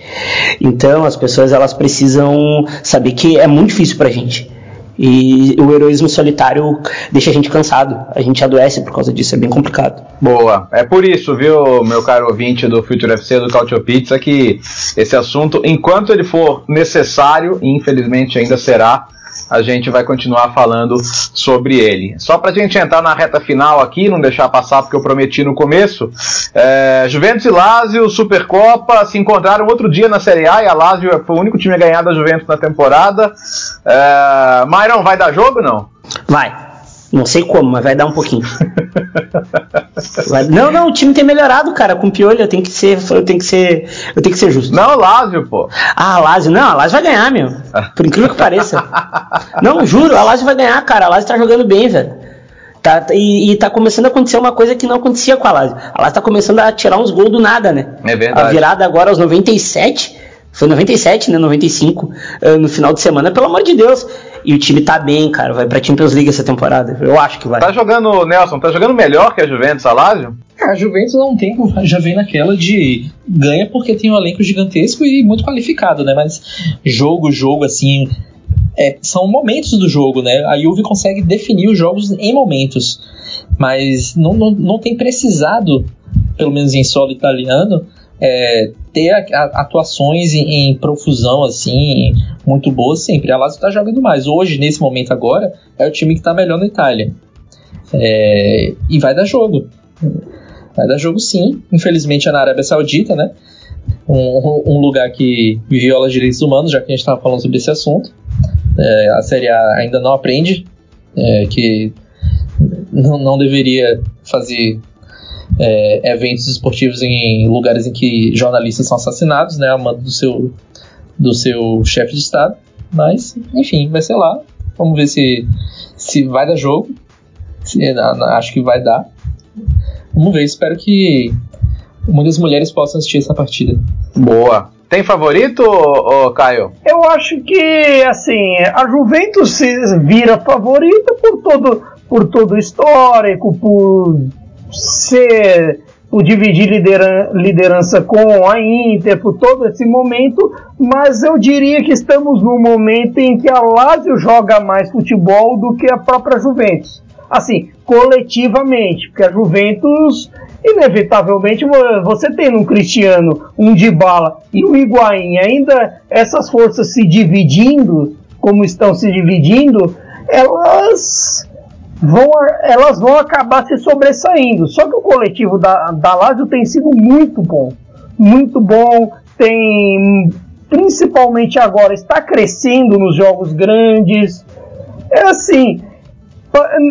Então as pessoas elas precisam saber que é muito difícil pra gente. E o heroísmo solitário deixa a gente cansado, a gente adoece por causa disso, é bem complicado. Boa, é por isso, viu, meu caro ouvinte do Future FC do Cautio Pizza, que esse assunto, enquanto ele for necessário, e infelizmente ainda será, a gente vai continuar falando sobre ele. Só para a gente entrar na reta final aqui, não deixar passar porque eu prometi no começo, é, Juventus e Lazio, Supercopa, se encontraram outro dia na Série A e a Lazio foi o único time a ganhar da Juventus na temporada. É, Myron, vai dar jogo não? Vai. Não sei como, mas vai dar um pouquinho. Não, não, o time tem melhorado, cara. Com o Piolho eu tenho que ser, eu tenho que ser, eu tenho que ser justo. Não, Lázio, pô. Ah, Lázio, não, a Lázio vai ganhar, meu. Por incrível que pareça. não, juro, a Lázio vai ganhar, cara. A Lázio tá jogando bem, velho. Tá, e, e tá começando a acontecer uma coisa que não acontecia com a Lazio. A Lazio tá começando a tirar uns gols do nada, né? É verdade. A virada agora aos 97, foi 97, né? 95, uh, no final de semana, pelo amor de Deus. E o time tá bem, cara. Vai pra Champions League essa temporada. Eu acho que vai. Tá jogando, Nelson, tá jogando melhor que a Juventus, a Lazio? A Juventus há um tempo já vem naquela de ganha porque tem um elenco gigantesco e muito qualificado, né? Mas jogo, jogo, assim. É, são momentos do jogo, né? A Juve consegue definir os jogos em momentos. Mas não, não, não tem precisado, pelo menos em solo italiano, é, ter a, a, atuações em, em, profusão assim muito boas sempre. A Lazio está jogando mais. Hoje, nesse momento agora, é o time que está melhor na Itália. É, e vai dar jogo. Vai dar jogo sim. Infelizmente é na Arábia Saudita, né? Um, um lugar que viola direitos humanos, já que a gente estava falando sobre esse assunto. É, a Série A ainda não aprende é, que não, não deveria fazer é, eventos esportivos em lugares em que jornalistas são assassinados, né, a mando do seu, do seu chefe de Estado. Mas, enfim, vai ser lá. Vamos ver se, se vai dar jogo. Se, acho que vai dar. Vamos ver, espero que muitas mulheres possam assistir essa partida. Boa. Tem favorito, ô, ô, Caio? Eu acho que, assim, a Juventus se vira favorita por todo, por todo o histórico, por ser por dividir lideran liderança com a Inter por todo esse momento, mas eu diria que estamos num momento em que a Lazio joga mais futebol do que a própria Juventus. Assim, coletivamente, porque a Juventus, inevitavelmente, você tem um Cristiano, um Dybala e um Higuaín, ainda essas forças se dividindo, como estão se dividindo, elas vão, elas vão acabar se sobressaindo. Só que o coletivo da, da Lazio tem sido muito bom. Muito bom. Tem, principalmente agora, está crescendo nos jogos grandes. É assim,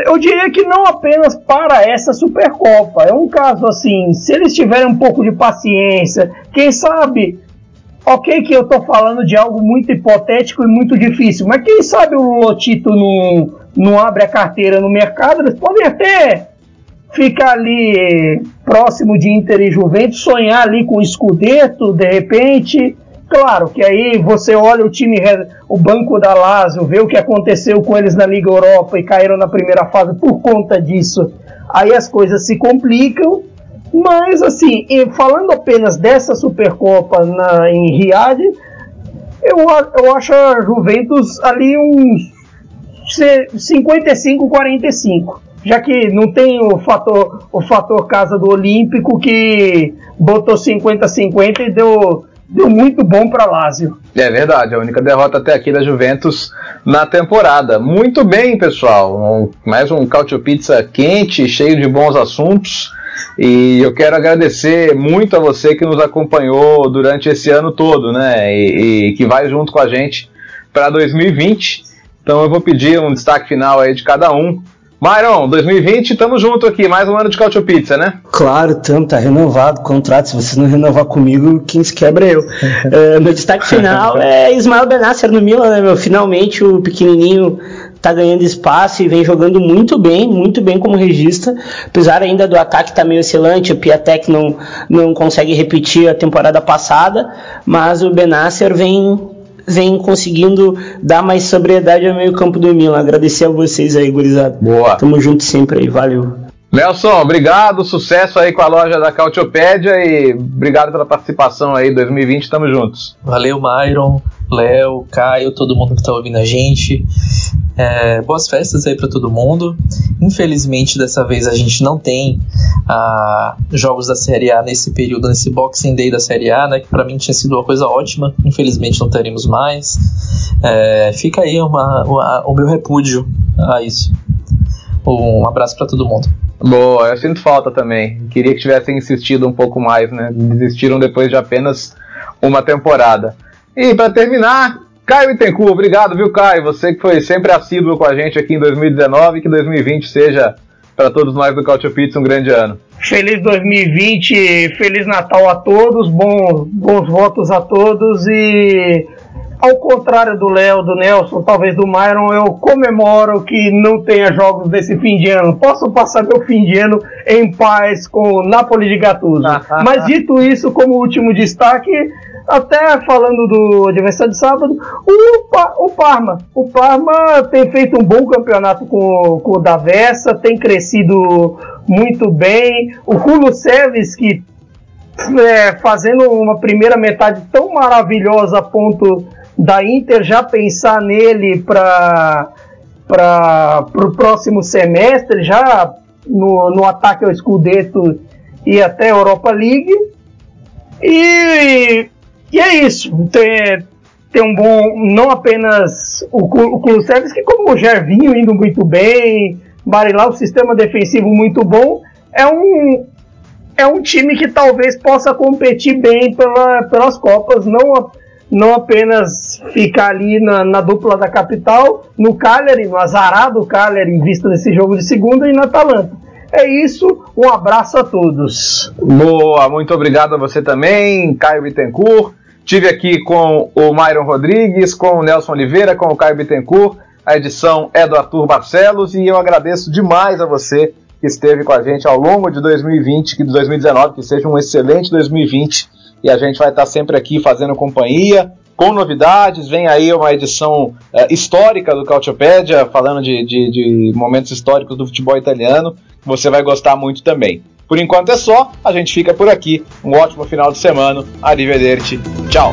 eu diria que não apenas para essa Supercopa. É um caso assim, se eles tiverem um pouco de paciência, quem sabe Ok que eu estou falando de algo muito hipotético e muito difícil, mas quem sabe o Lotito não, não abre a carteira no mercado, eles podem até ficar ali próximo de Inter e Juventus, sonhar ali com o Scudetto, de repente. Claro que aí você olha o time, o banco da Lazio, vê o que aconteceu com eles na Liga Europa e caíram na primeira fase por conta disso. Aí as coisas se complicam mas, assim, falando apenas dessa Supercopa na, em Riad, eu, eu acho a Juventus ali uns 55-45. Já que não tem o fator, o fator casa do Olímpico que botou 50-50 e deu, deu muito bom para Lazio. É verdade, a única derrota até aqui da Juventus na temporada. Muito bem, pessoal. Um, mais um Cautio Pizza quente, cheio de bons assuntos. E eu quero agradecer muito a você que nos acompanhou durante esse ano todo, né? E, e que vai junto com a gente para 2020. Então eu vou pedir um destaque final aí de cada um. Myron, 2020, tamo junto aqui, mais um ano de Cautio Pizza, né? Claro, tamo, tá renovado o contrato. Se vocês não renovar comigo, quem se quebra é eu. é, meu destaque final é Ismael Benasser no Milan, né, meu? Finalmente o pequenininho tá ganhando espaço e vem jogando muito bem, muito bem como regista, apesar ainda do ataque tá meio oscilante, o Piatek não, não consegue repetir a temporada passada, mas o Benasser vem vem conseguindo dar mais sobriedade ao meio campo do Milan. Agradecer a vocês aí, gurizada. Boa. Tamo junto sempre aí, valeu. Nelson, obrigado, sucesso aí com a loja da Cautiopédia e obrigado pela participação aí 2020, tamo juntos. Valeu, Myron, Léo, Caio, todo mundo que tá ouvindo a gente. É, boas festas aí para todo mundo. Infelizmente, dessa vez a gente não tem ah, jogos da Série A nesse período, nesse Boxing Day da Série A, né? Que para mim tinha sido uma coisa ótima. Infelizmente, não teremos mais. É, fica aí uma, uma, o meu repúdio a isso. Um abraço para todo mundo. Boa, eu sinto falta também. Queria que tivessem insistido um pouco mais, né? Desistiram depois de apenas uma temporada. E para terminar, Caio Itencu, obrigado, viu, Caio? Você que foi sempre assíduo com a gente aqui em 2019, que 2020 seja para todos nós do Cautio Pizza um grande ano. Feliz 2020, Feliz Natal a todos, bons, bons votos a todos e ao contrário do Léo, do Nelson, talvez do Myron, eu comemoro que não tenha jogos desse fim de ano. Posso passar meu fim de ano em paz com o Napoli de Gattuso. Mas dito isso, como último destaque, até falando do adversário de sábado, o, pa o Parma. O Parma tem feito um bom campeonato com, com o Davessa, tem crescido muito bem. O Kulusevski é, fazendo uma primeira metade tão maravilhosa a ponto da Inter já pensar nele para o próximo semestre, já no, no ataque ao Scudetto e até a Europa League. E, e é isso. Tem, tem um bom. Não apenas o, o Kulusevski, como o Gervinho indo muito bem, Marilau, o sistema defensivo muito bom. É um, é um time que talvez possa competir bem pela, pelas Copas, não, não apenas ficar ali na, na, dupla da capital, no Cagliari, no azarado Cagliari, em vista desse jogo de segunda, e na Atalanta. É isso, um abraço a todos. Boa, muito obrigado a você também, Caio Bittencourt. Tive aqui com o Myron Rodrigues, com o Nelson Oliveira, com o Caio Bittencourt. A edição é do Arthur Barcelos e eu agradeço demais a você que esteve com a gente ao longo de 2020, que de 2019, que seja um excelente 2020 e a gente vai estar sempre aqui fazendo companhia, com novidades. Vem aí uma edição uh, histórica do Cautiopédia, falando de, de, de momentos históricos do futebol italiano, você vai gostar muito também. Por enquanto é só, a gente fica por aqui. Um ótimo final de semana. Arrivederci. Tchau.